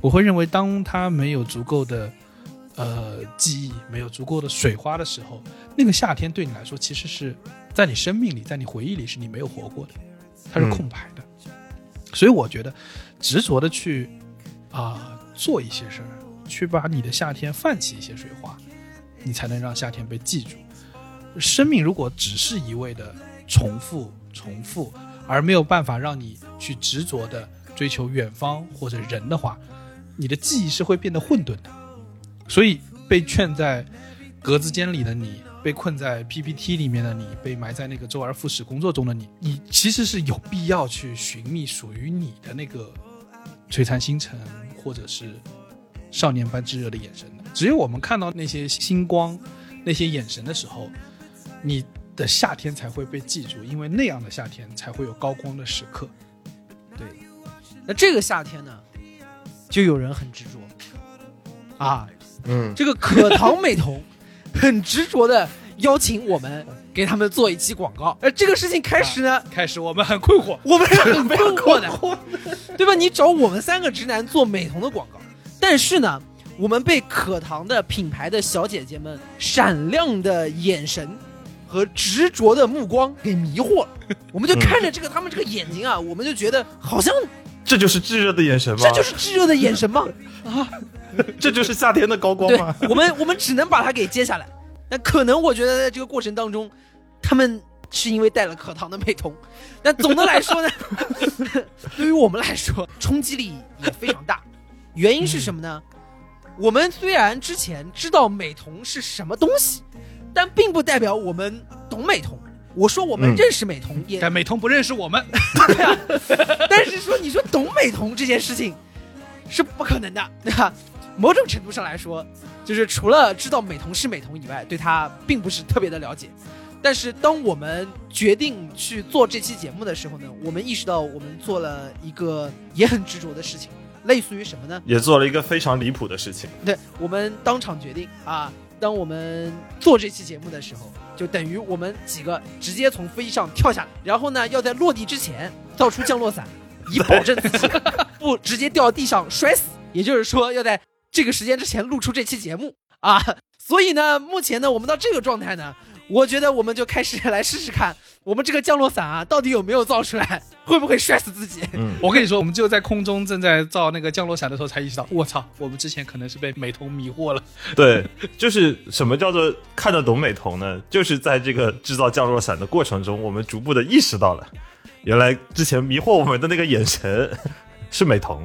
我会认为，当他没有足够的呃记忆，没有足够的水花的时候，那个夏天对你来说，其实是在你生命里，在你回忆里是你没有活过的，它是空白的。所以我觉得，执着的去啊、做一些事儿，去把你的夏天泛起一些水花，你才能让夏天被记住。生命如果只是一味的重复、重复，而没有办法让你去执着的追求远方或者人的话，你的记忆是会变得混沌的。所以被圈在格子间里的你，被困在 PPT 里面的你，被埋在那个周而复始工作中的你，你其实是有必要去寻觅属于你的那个璀璨星辰，或者是少年般炙热的眼神的。只有我们看到那些星光、那些眼神的时候，你的夏天才会被记住，因为那样的夏天才会有高光的时刻。对那这个夏天呢，就有人很执着。啊，嗯，这个可糖美瞳很执着的邀请我们给他们做一期广告。而这个事情开始呢，开始我们很困惑，[LAUGHS] 我们是很困惑。的，对吧？你找我们三个直男做美瞳的广告，但是呢，我们被可糖的品牌的小姐姐们闪亮的眼神和执着的目光给迷惑了。我们就看着这个他们这个眼睛啊，我们就觉得好像这就是炙热的眼神吗？这就是炙热的眼神吗？[LAUGHS] 啊这就是夏天的高光吗？，我们我们只能把它给接下来。那可能我觉得在这个过程当中，他们是因为戴了可糖的美瞳，那总的来说呢，[LAUGHS] 对于我们来说冲击力也非常大。原因是什么呢？我们虽然之前知道美瞳是什么东西，但并不代表我们懂美瞳。我说我们嗯认识美瞳，也但美瞳不认识我们。对啊，但是说你说懂美瞳这件事情是不可能的，对吧？某种程度上来说，就是除了知道美瞳是美瞳以外，对它并不是特别的了解。但是当我们决定去做这期节目的时候呢，我们意识到我们做了一个也很执着的事情，类似于什么呢？也做了一个非常离谱的事情。对我们当场决定啊，当我们做这期节目的时候，就等于我们几个直接从飞机上跳下来，然后呢，要在落地之前造出降落伞，以保证自己 [LAUGHS] 不直接掉地上摔死。也就是说，要在这个时间之前录出这期节目啊。所以呢，目前呢，我们到这个状态呢，我觉得我们就开始来试试看，我们这个降落伞啊，到底有没有造出来，[LAUGHS] 会不会摔死自己？嗯，我跟你说，我们就在空中正在造那个降落伞的时候，才意识到，我操，我们之前可能是被美瞳迷惑了。[LAUGHS] 对，就是什么叫做看得懂美瞳呢？就是在这个制造降落伞的过程中，我们逐步的意识到了，原来之前迷惑我们的那个眼神 [LAUGHS] 是美瞳。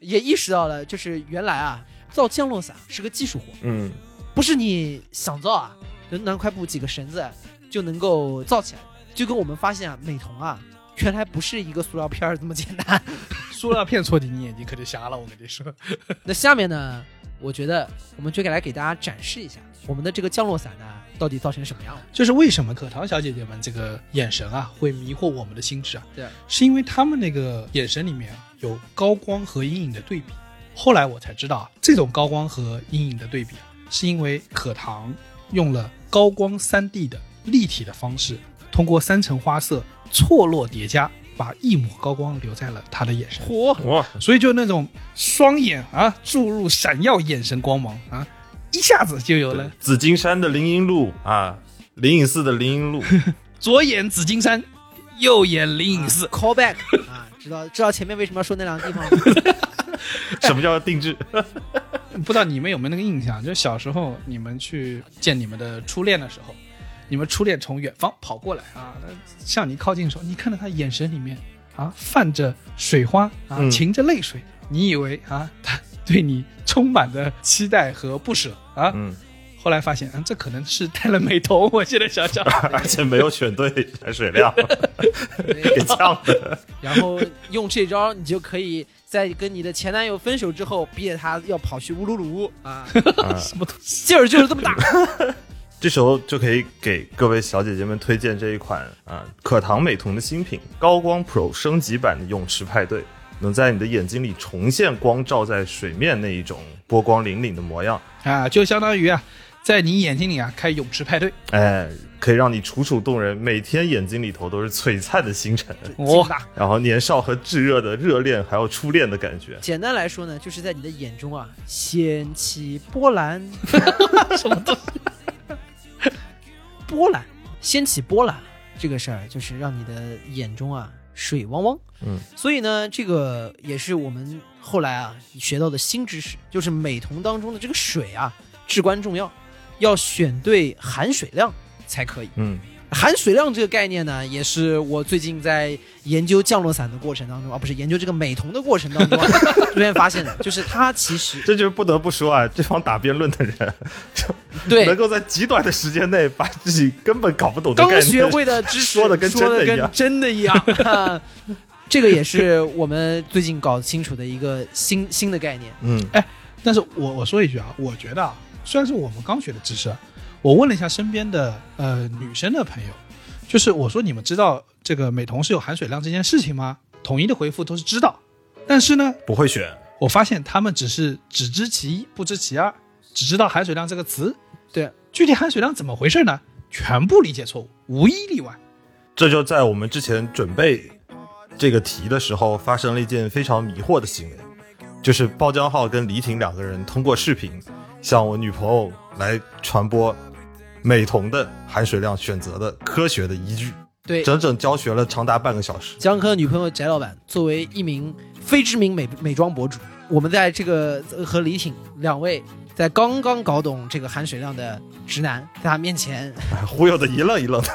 也意识到了，就是原来啊，造降落伞是个技术活，嗯，不是你想造啊，就拿块布、几个绳子就能够造起来。就跟我们发现啊，美瞳啊，原来不是一个塑料片儿这么简单。[LAUGHS] 塑料片戳进你眼睛，可就瞎了。我跟你说，[LAUGHS] 那下面呢，我觉得我们就该来给大家展示一下我们的这个降落伞呢，到底造成什么样了。就是为什么可糖小姐姐们这个眼神啊，会迷惑我们的心智啊？对，是因为她们那个眼神里面啊，有高光和阴影的对比。后来我才知道啊，这种高光和阴影的对比啊，是因为可糖用了高光三 D 的立体的方式，通过三层花色错落叠加，把一抹高光留在了他的眼神。嚯，哇，所以就那种双眼啊，注入闪耀眼神光芒啊，一下子就有了紫金山的林荫路啊，灵隐寺的灵荫路，[LAUGHS] 左眼紫金山，右眼灵隐寺。call back 啊，知道知道前面为什么要说那两个地方吗？[LAUGHS] 什么叫定制？[LAUGHS] 不知道你们有没有那个印象？就小时候你们去见你们的初恋的时候，你们初恋从远方跑过来啊，向你靠近的时候，你看到他眼神里面啊泛着水花啊，嗯噙着泪水，你以为啊他 [LAUGHS] 对你充满了期待和不舍啊，嗯，后来发现啊这可能是戴了美瞳。我现在想想，[LAUGHS] 而且没有选对含水量，[LAUGHS] 给呛的。然后用这招，你就可以在跟你的前男友分手之后，逼着他要跑去乌鲁鲁啊，啊什么东西？劲儿就是这么大。这时候就可以给各位小姐姐们推荐这一款啊可糖美瞳的新品高光 Pro 升级版的泳池派对，能在你的眼睛里重现光照在水面那一种波光粼粼的模样，啊，就相当于啊，在你眼睛里啊开泳池派对。哎，可以让你楚楚动人，每天眼睛里头都是璀璨的星辰，哦，然后年少和炙热的热恋还有初恋的感觉。简单来说呢，就是在你的眼中啊掀起波澜，[LAUGHS] 什么东西？波澜，掀起波澜这个事儿，就是让你的眼中啊水汪汪。嗯，所以呢，这个也是我们后来啊学到的新知识，就是美瞳当中的这个水啊至关重要，要选对含水量才可以。嗯，含水量这个概念呢，也是我最近在研究降落伞的过程当中啊，不是研究这个美瞳的过程当中、啊，逐渐发现的，就是它其实 [LAUGHS] 这就是不得不说啊，这帮打辩论的人，[LAUGHS] 就对能够在极短的时间内把自己根本搞不懂的概念刚学会的知识说的跟真说的一样。真的一样。[LAUGHS] 这个也是我们最近搞清楚的一个新新的概念。嗯哎但是我我说一句啊，我觉得啊，虽然是我们刚学的知识啊，我问了一下身边的呃女生的朋友，就是我说你们知道这个美瞳是有含水量这件事情吗？统一的回复都是知道，但是呢，不会选，我发现他们只是只知其一不知其二，只知道含水量这个词，对，具体含水量怎么回事呢？全部理解错误，无一例外。这就在我们之前准备这个题的时候，发生了一件非常迷惑的行为，就是包江浩跟李挺两个人通过视频向我女朋友来传播美瞳的含水量选择的科学的依据，对，整整教学了长达半个小时。江科女朋友翟老板作为一名非知名美美妆博主，我们在这个呃和李挺两位在刚刚搞懂这个含水量的直男，在他面前 [LAUGHS] 忽悠的一愣一愣的。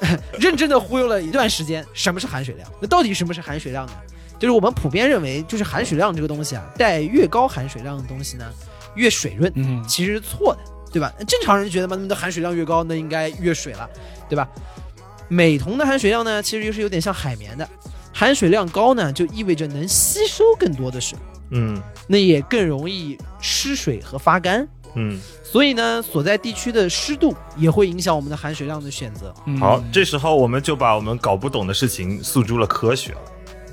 [LAUGHS] 认真的忽悠了一段时间。什么是含水量？那到底什么是含水量呢？就是我们普遍认为，就是含水量这个东西啊，带越高含水量的东西呢，越水润。嗯，其实是错的，对吧？正常人觉得嘛，那么的含水量越高，那应该越水了，对吧？美瞳的含水量呢，其实就是有点像海绵的，含水量高呢，就意味着能吸收更多的水，嗯那也更容易失水和发干。嗯，所以呢，所在地区的湿度也会影响我们的含水量的选择。嗯好，这时候我们就把我们搞不懂的事情诉诸了科学了，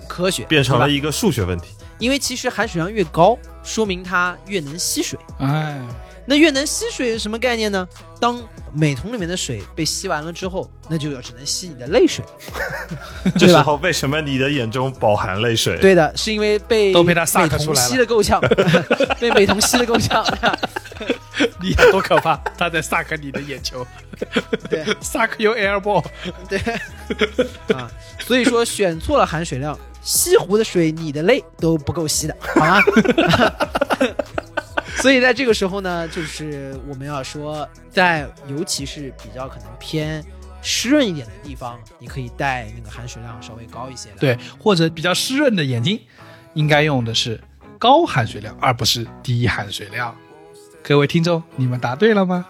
科学变成了一个数学问题。因为其实含水量越高，说明它越能吸水。哎，那越能吸水是什么概念呢？当美瞳里面的水被吸完了之后，那就要只能吸你的泪水。这 [LAUGHS] 对吧时候为什么你的眼中饱含泪水？对的，是因为被都被他 suck 美瞳出来了吸的够呛，[LAUGHS] 被美瞳吸的够呛。[LAUGHS] 你想多可怕？他在 suck 你的眼球，对，suck your air ball。对啊，所以说选错了含水量，西湖的水你的泪都不够吸的，好吗？所以在这个时候呢，就是我们要说，在尤其是比较可能偏湿润一点的地方，你可以带那个含水量稍微高一些的。对，或者比较湿润的眼睛，应该用的是高含水量，而不是低含水量。各位听众，你们答对了吗？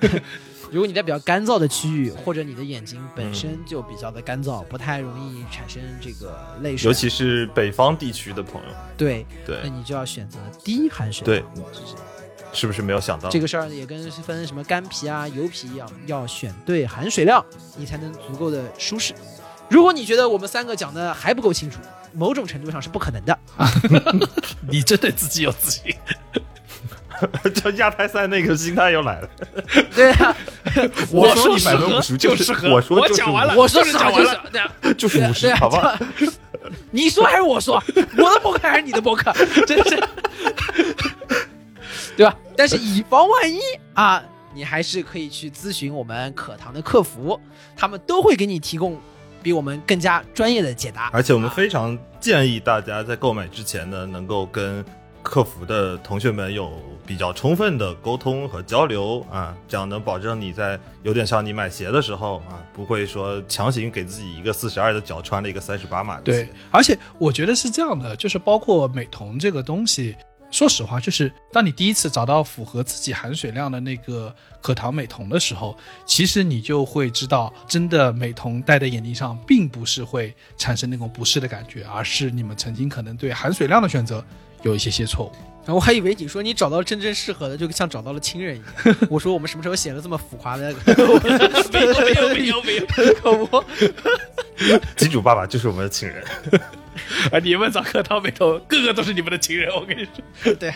[LAUGHS] 如果你在比较干燥的区域，或者你的眼睛本身就比较的干燥，不太容易产生这个泪水，尤其是北方地区的朋友，对，对那你就要选择低含水对是是不是没有想到？这个事儿也跟分什么干皮啊、油皮一样，要选对含水量，你才能足够的舒适。如果你觉得我们三个讲的还不够清楚，某种程度上是不可能的。[LAUGHS] [LAUGHS] 你真对自己有自信。[LAUGHS] 这亚太赛那个心态又来了。[LAUGHS] 对啊，我说你百分五十就是适合我说就是我讲完了我说就是讲完了对啊，[LAUGHS] 就是五十好吧？你说还是我说？我的博客还是你的博客？真是，对吧？但是以防万一啊，你还是可以去咨询我们可堂的客服，他们都会给你提供比我们更加专业的解答。而且我们非常建议大家在购买之前呢，能够跟客服的同学们有比较充分的沟通和交流啊，这样能保证你在有点像你买鞋的时候啊，不会说强行给自己一个四十二的脚穿了一个三十八码的对。，而且我觉得是这样的，就是包括美瞳这个东西，说实话，就是当你第一次找到符合自己含水量的那个可糖美瞳的时候，其实你就会知道，真的美瞳戴在眼睛上，并不是会产生那种不适的感觉，而是你们曾经可能对含水量的选择有一些些错误。然后我还以为你说你找到真正适合的，就像找到了亲人一样。[LAUGHS] 我说我们什么时候写了这么浮夸的？没有没有没有没有，可不，[LAUGHS] 金主爸爸就是我们的亲人，啊，你们找可糖美瞳，个个都是你们的亲人，我跟你说。对，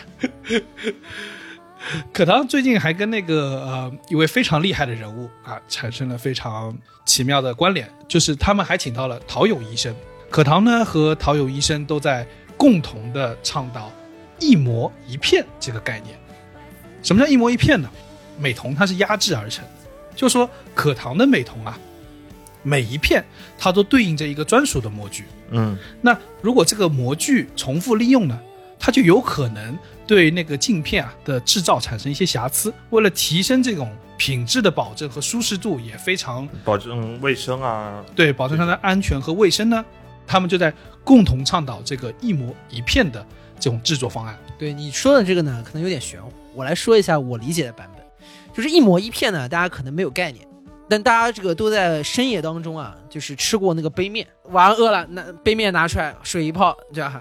可糖最近还跟那个呃一位非常厉害的人物啊产生了非常奇妙的关联，就是他们还请到了陶勇医生。可糖呢和陶勇医生都在共同的倡导一模一片这个概念。什么叫一模一片呢？美瞳它是压制而成的，就说可糖的美瞳啊，每一片它都对应着一个专属的模具。嗯，那如果这个模具重复利用呢，它就有可能对那个镜片啊的制造产生一些瑕疵。为了提升这种品质的保证和舒适度，也非常保证卫生啊，对保证它的安全和卫生呢，他们就在共同倡导这个一模一片的这种制作方案。对你说的这个呢，可能有点玄乎。我来说一下我理解的版本，就是一模一片呢，大家可能没有概念，但大家这个都在深夜当中啊，就是吃过那个杯面，晚上饿了，那杯面拿出来，水一泡，这样哈。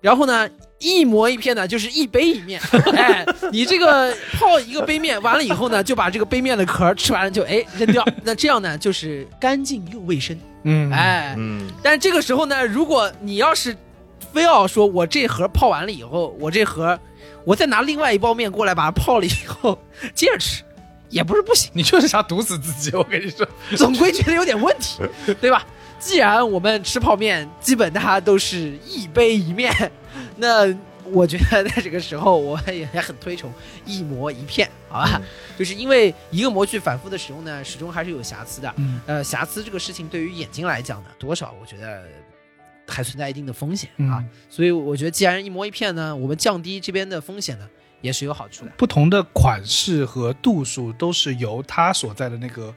然后呢，一模一片呢，就是一杯一面。[LAUGHS] 哎，你这个泡一个杯面完了以后呢，就把这个杯面的壳吃完了就哎扔掉。那这样呢，就是干净又卫生。嗯，哎，嗯，但是这个时候呢，如果你要是非要说我这盒泡完了以后，我这盒我再拿另外一包面过来把它泡了以后接着吃，也不是不行，你就是想毒死自己，我跟你说。总归觉得有点问题，对吧？既然我们吃泡面，基本大家都是一杯一面，那我觉得在这个时候，我也也很推崇一模一片，[LAUGHS] 好吧？就是因为一个模具反复的使用呢，始终还是有瑕疵的。嗯呃，瑕疵这个事情对于眼睛来讲呢，多少我觉得还存在一定的风险啊。嗯所以我觉得，既然一模一片呢，我们降低这边的风险呢，也是有好处的。不同的款式和度数都是由它所在的那个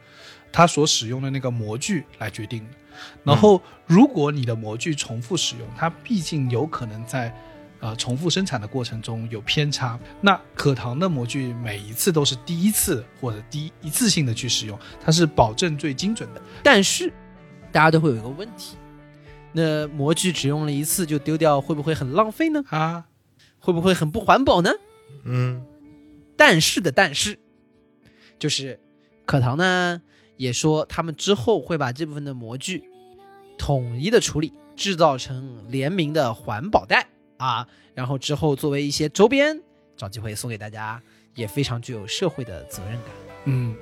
它所使用的那个模具来决定的。然后，如果你的模具重复使用，它毕竟有可能在呃重复生产的过程中有偏差。那可糖的模具每一次都是第一次或者第一次性的去使用，它是保证最精准的。但是，大家都会有一个问题：那模具只用了一次就丢掉，会不会很浪费呢？啊，会不会很不环保呢？嗯，但是的但是，就是可糖呢也说，他们之后会把这部分的模具统一的处理，制造成联名的环保袋啊，然后之后作为一些周边，找机会送给大家，也非常具有社会的责任感。嗯，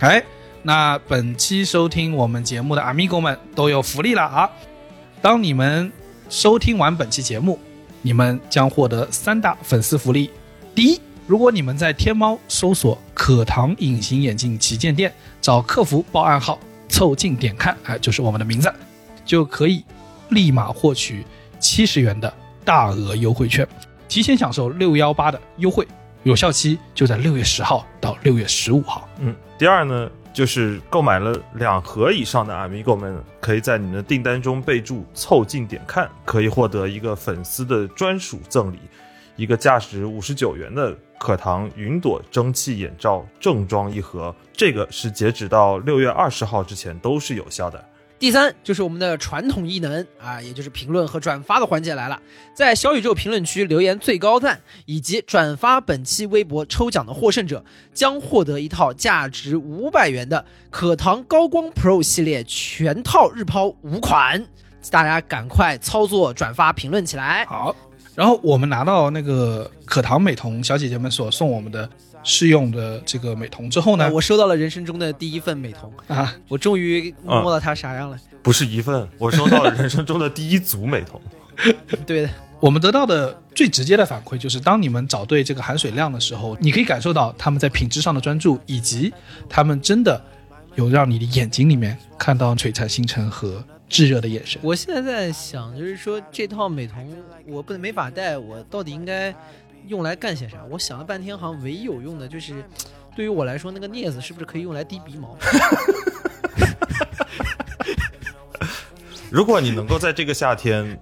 哎，那本期收听我们节目的 Amigo 们都有福利了啊！当你们收听完本期节目，你们将获得三大粉丝福利：第一，如果你们在天猫搜索“可糖隐形眼镜旗舰店”，找客服报暗号“凑近点看”，哎，就是我们的名字，就可以立马获取七十元的大额优惠券，提前享受六幺八的优惠，有效期就在六月十号到六月十五号。嗯，第二呢，就是购买了两盒以上的 Amigo 们，可以在你们的订单中备注“凑近点看”，可以获得一个粉丝的专属赠礼，一个价值五十九元的可糖云朵蒸汽眼罩正装一盒，这个是截止到六月二十号之前都是有效的。第三就是我们的传统异能啊，也就是评论和转发的环节来了。在小宇宙评论区留言最高赞以及转发本期微博抽奖的获胜者，将获得一套价值五百元的可糖高光 Pro 系列全套日抛五款。大家赶快操作、转发、评论起来！好，然后我们拿到那个可糖美瞳小姐姐们所送我们的试用的这个美瞳之后呢，呃我收到了人生中的第一份美瞳，啊，我终于摸到它啥样了。不是一份，我收到了人生中的第一组美瞳。[LAUGHS] 对的，我们得到的最直接的反馈就是，当你们找对这个含水量的时候，你可以感受到他们在品质上的专注，以及他们真的有让你的眼睛里面看到璀璨星辰和炙热的眼神。我现在在想，就是说这套美瞳我不能没法戴，我到底应该用来干些啥？我想了半天，好像唯一有用的就是，[TSK] 对于我来说，那个镊子是不是可以用来滴鼻毛？[LAUGHS] 如果你能够在这个夏天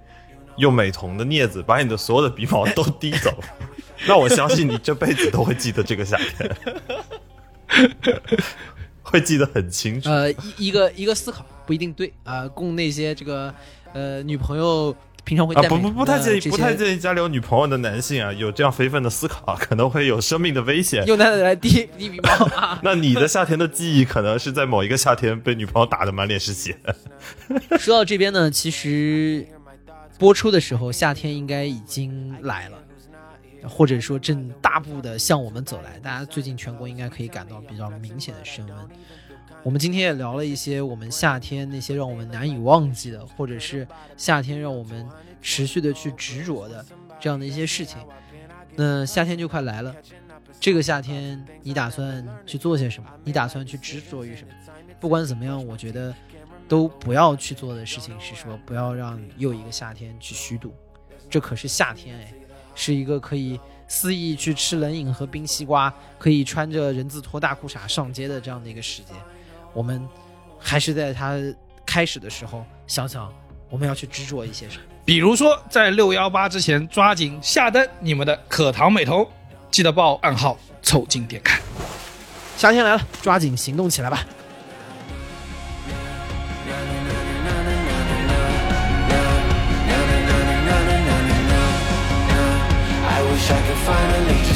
用美瞳的镊子把你的所有的鼻毛都滴走，[LAUGHS] 那我相信你这辈子都会记得这个夏天，[LAUGHS] 会记得很清楚。呃，一一个一个思考不一定对啊、供那些这个呃女朋友平常会啊，不不不太建议，不太建议家里有女朋友的男性啊，有这样非分的思考，可能会有生命的危险。用它来滴滴鼻毛啊。[LAUGHS] 那你的夏天的记忆，可能是在某一个夏天被女朋友打的满脸是血。[LAUGHS] 说到这边呢，其实播出的时候，夏天应该已经来了，或者说正大步的向我们走来。大家最近全国应该可以感到比较明显的升温。我们今天也聊了一些我们夏天那些让我们难以忘记的，或者是夏天让我们持续的去执着的这样的一些事情。那夏天就快来了，这个夏天你打算去做些什么？你打算去执着于什么？不管怎么样，我觉得都不要去做的事情是说，不要让又一个夏天去虚度。这可是夏天哎，是一个可以肆意去吃冷饮和冰西瓜，可以穿着人字拖大裤衩上街的这样的一个时间。我们还是在它开始的时候想想，我们要去执着一些什么。比如说，在六幺八之前，抓紧下单你们的可糖美瞳，记得报暗号凑近点看。夏天来了，抓紧行动起来吧！I wish I could finally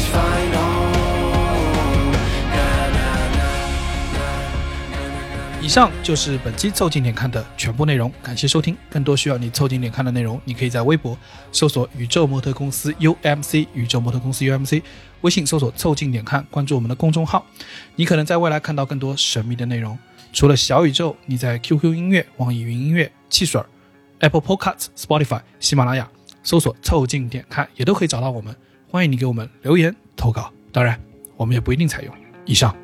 以上就是本期凑近点看的全部内容，感谢收听。更多需要你凑近点看的内容，你可以在微博搜索“宇宙模特公司 UMC”，宇宙模特公司 UMC，微信搜索“凑近点看”，关注我们的公众号。你可能在未来看到更多神秘的内容。除了小宇宙，你在 QQ 音乐、网易云音乐、汽水儿、Apple Podcasts、Spotify、喜马拉雅搜索“凑近点看”，也都可以找到我们。欢迎你给我们留言投稿，当然我们也不一定采用。以上。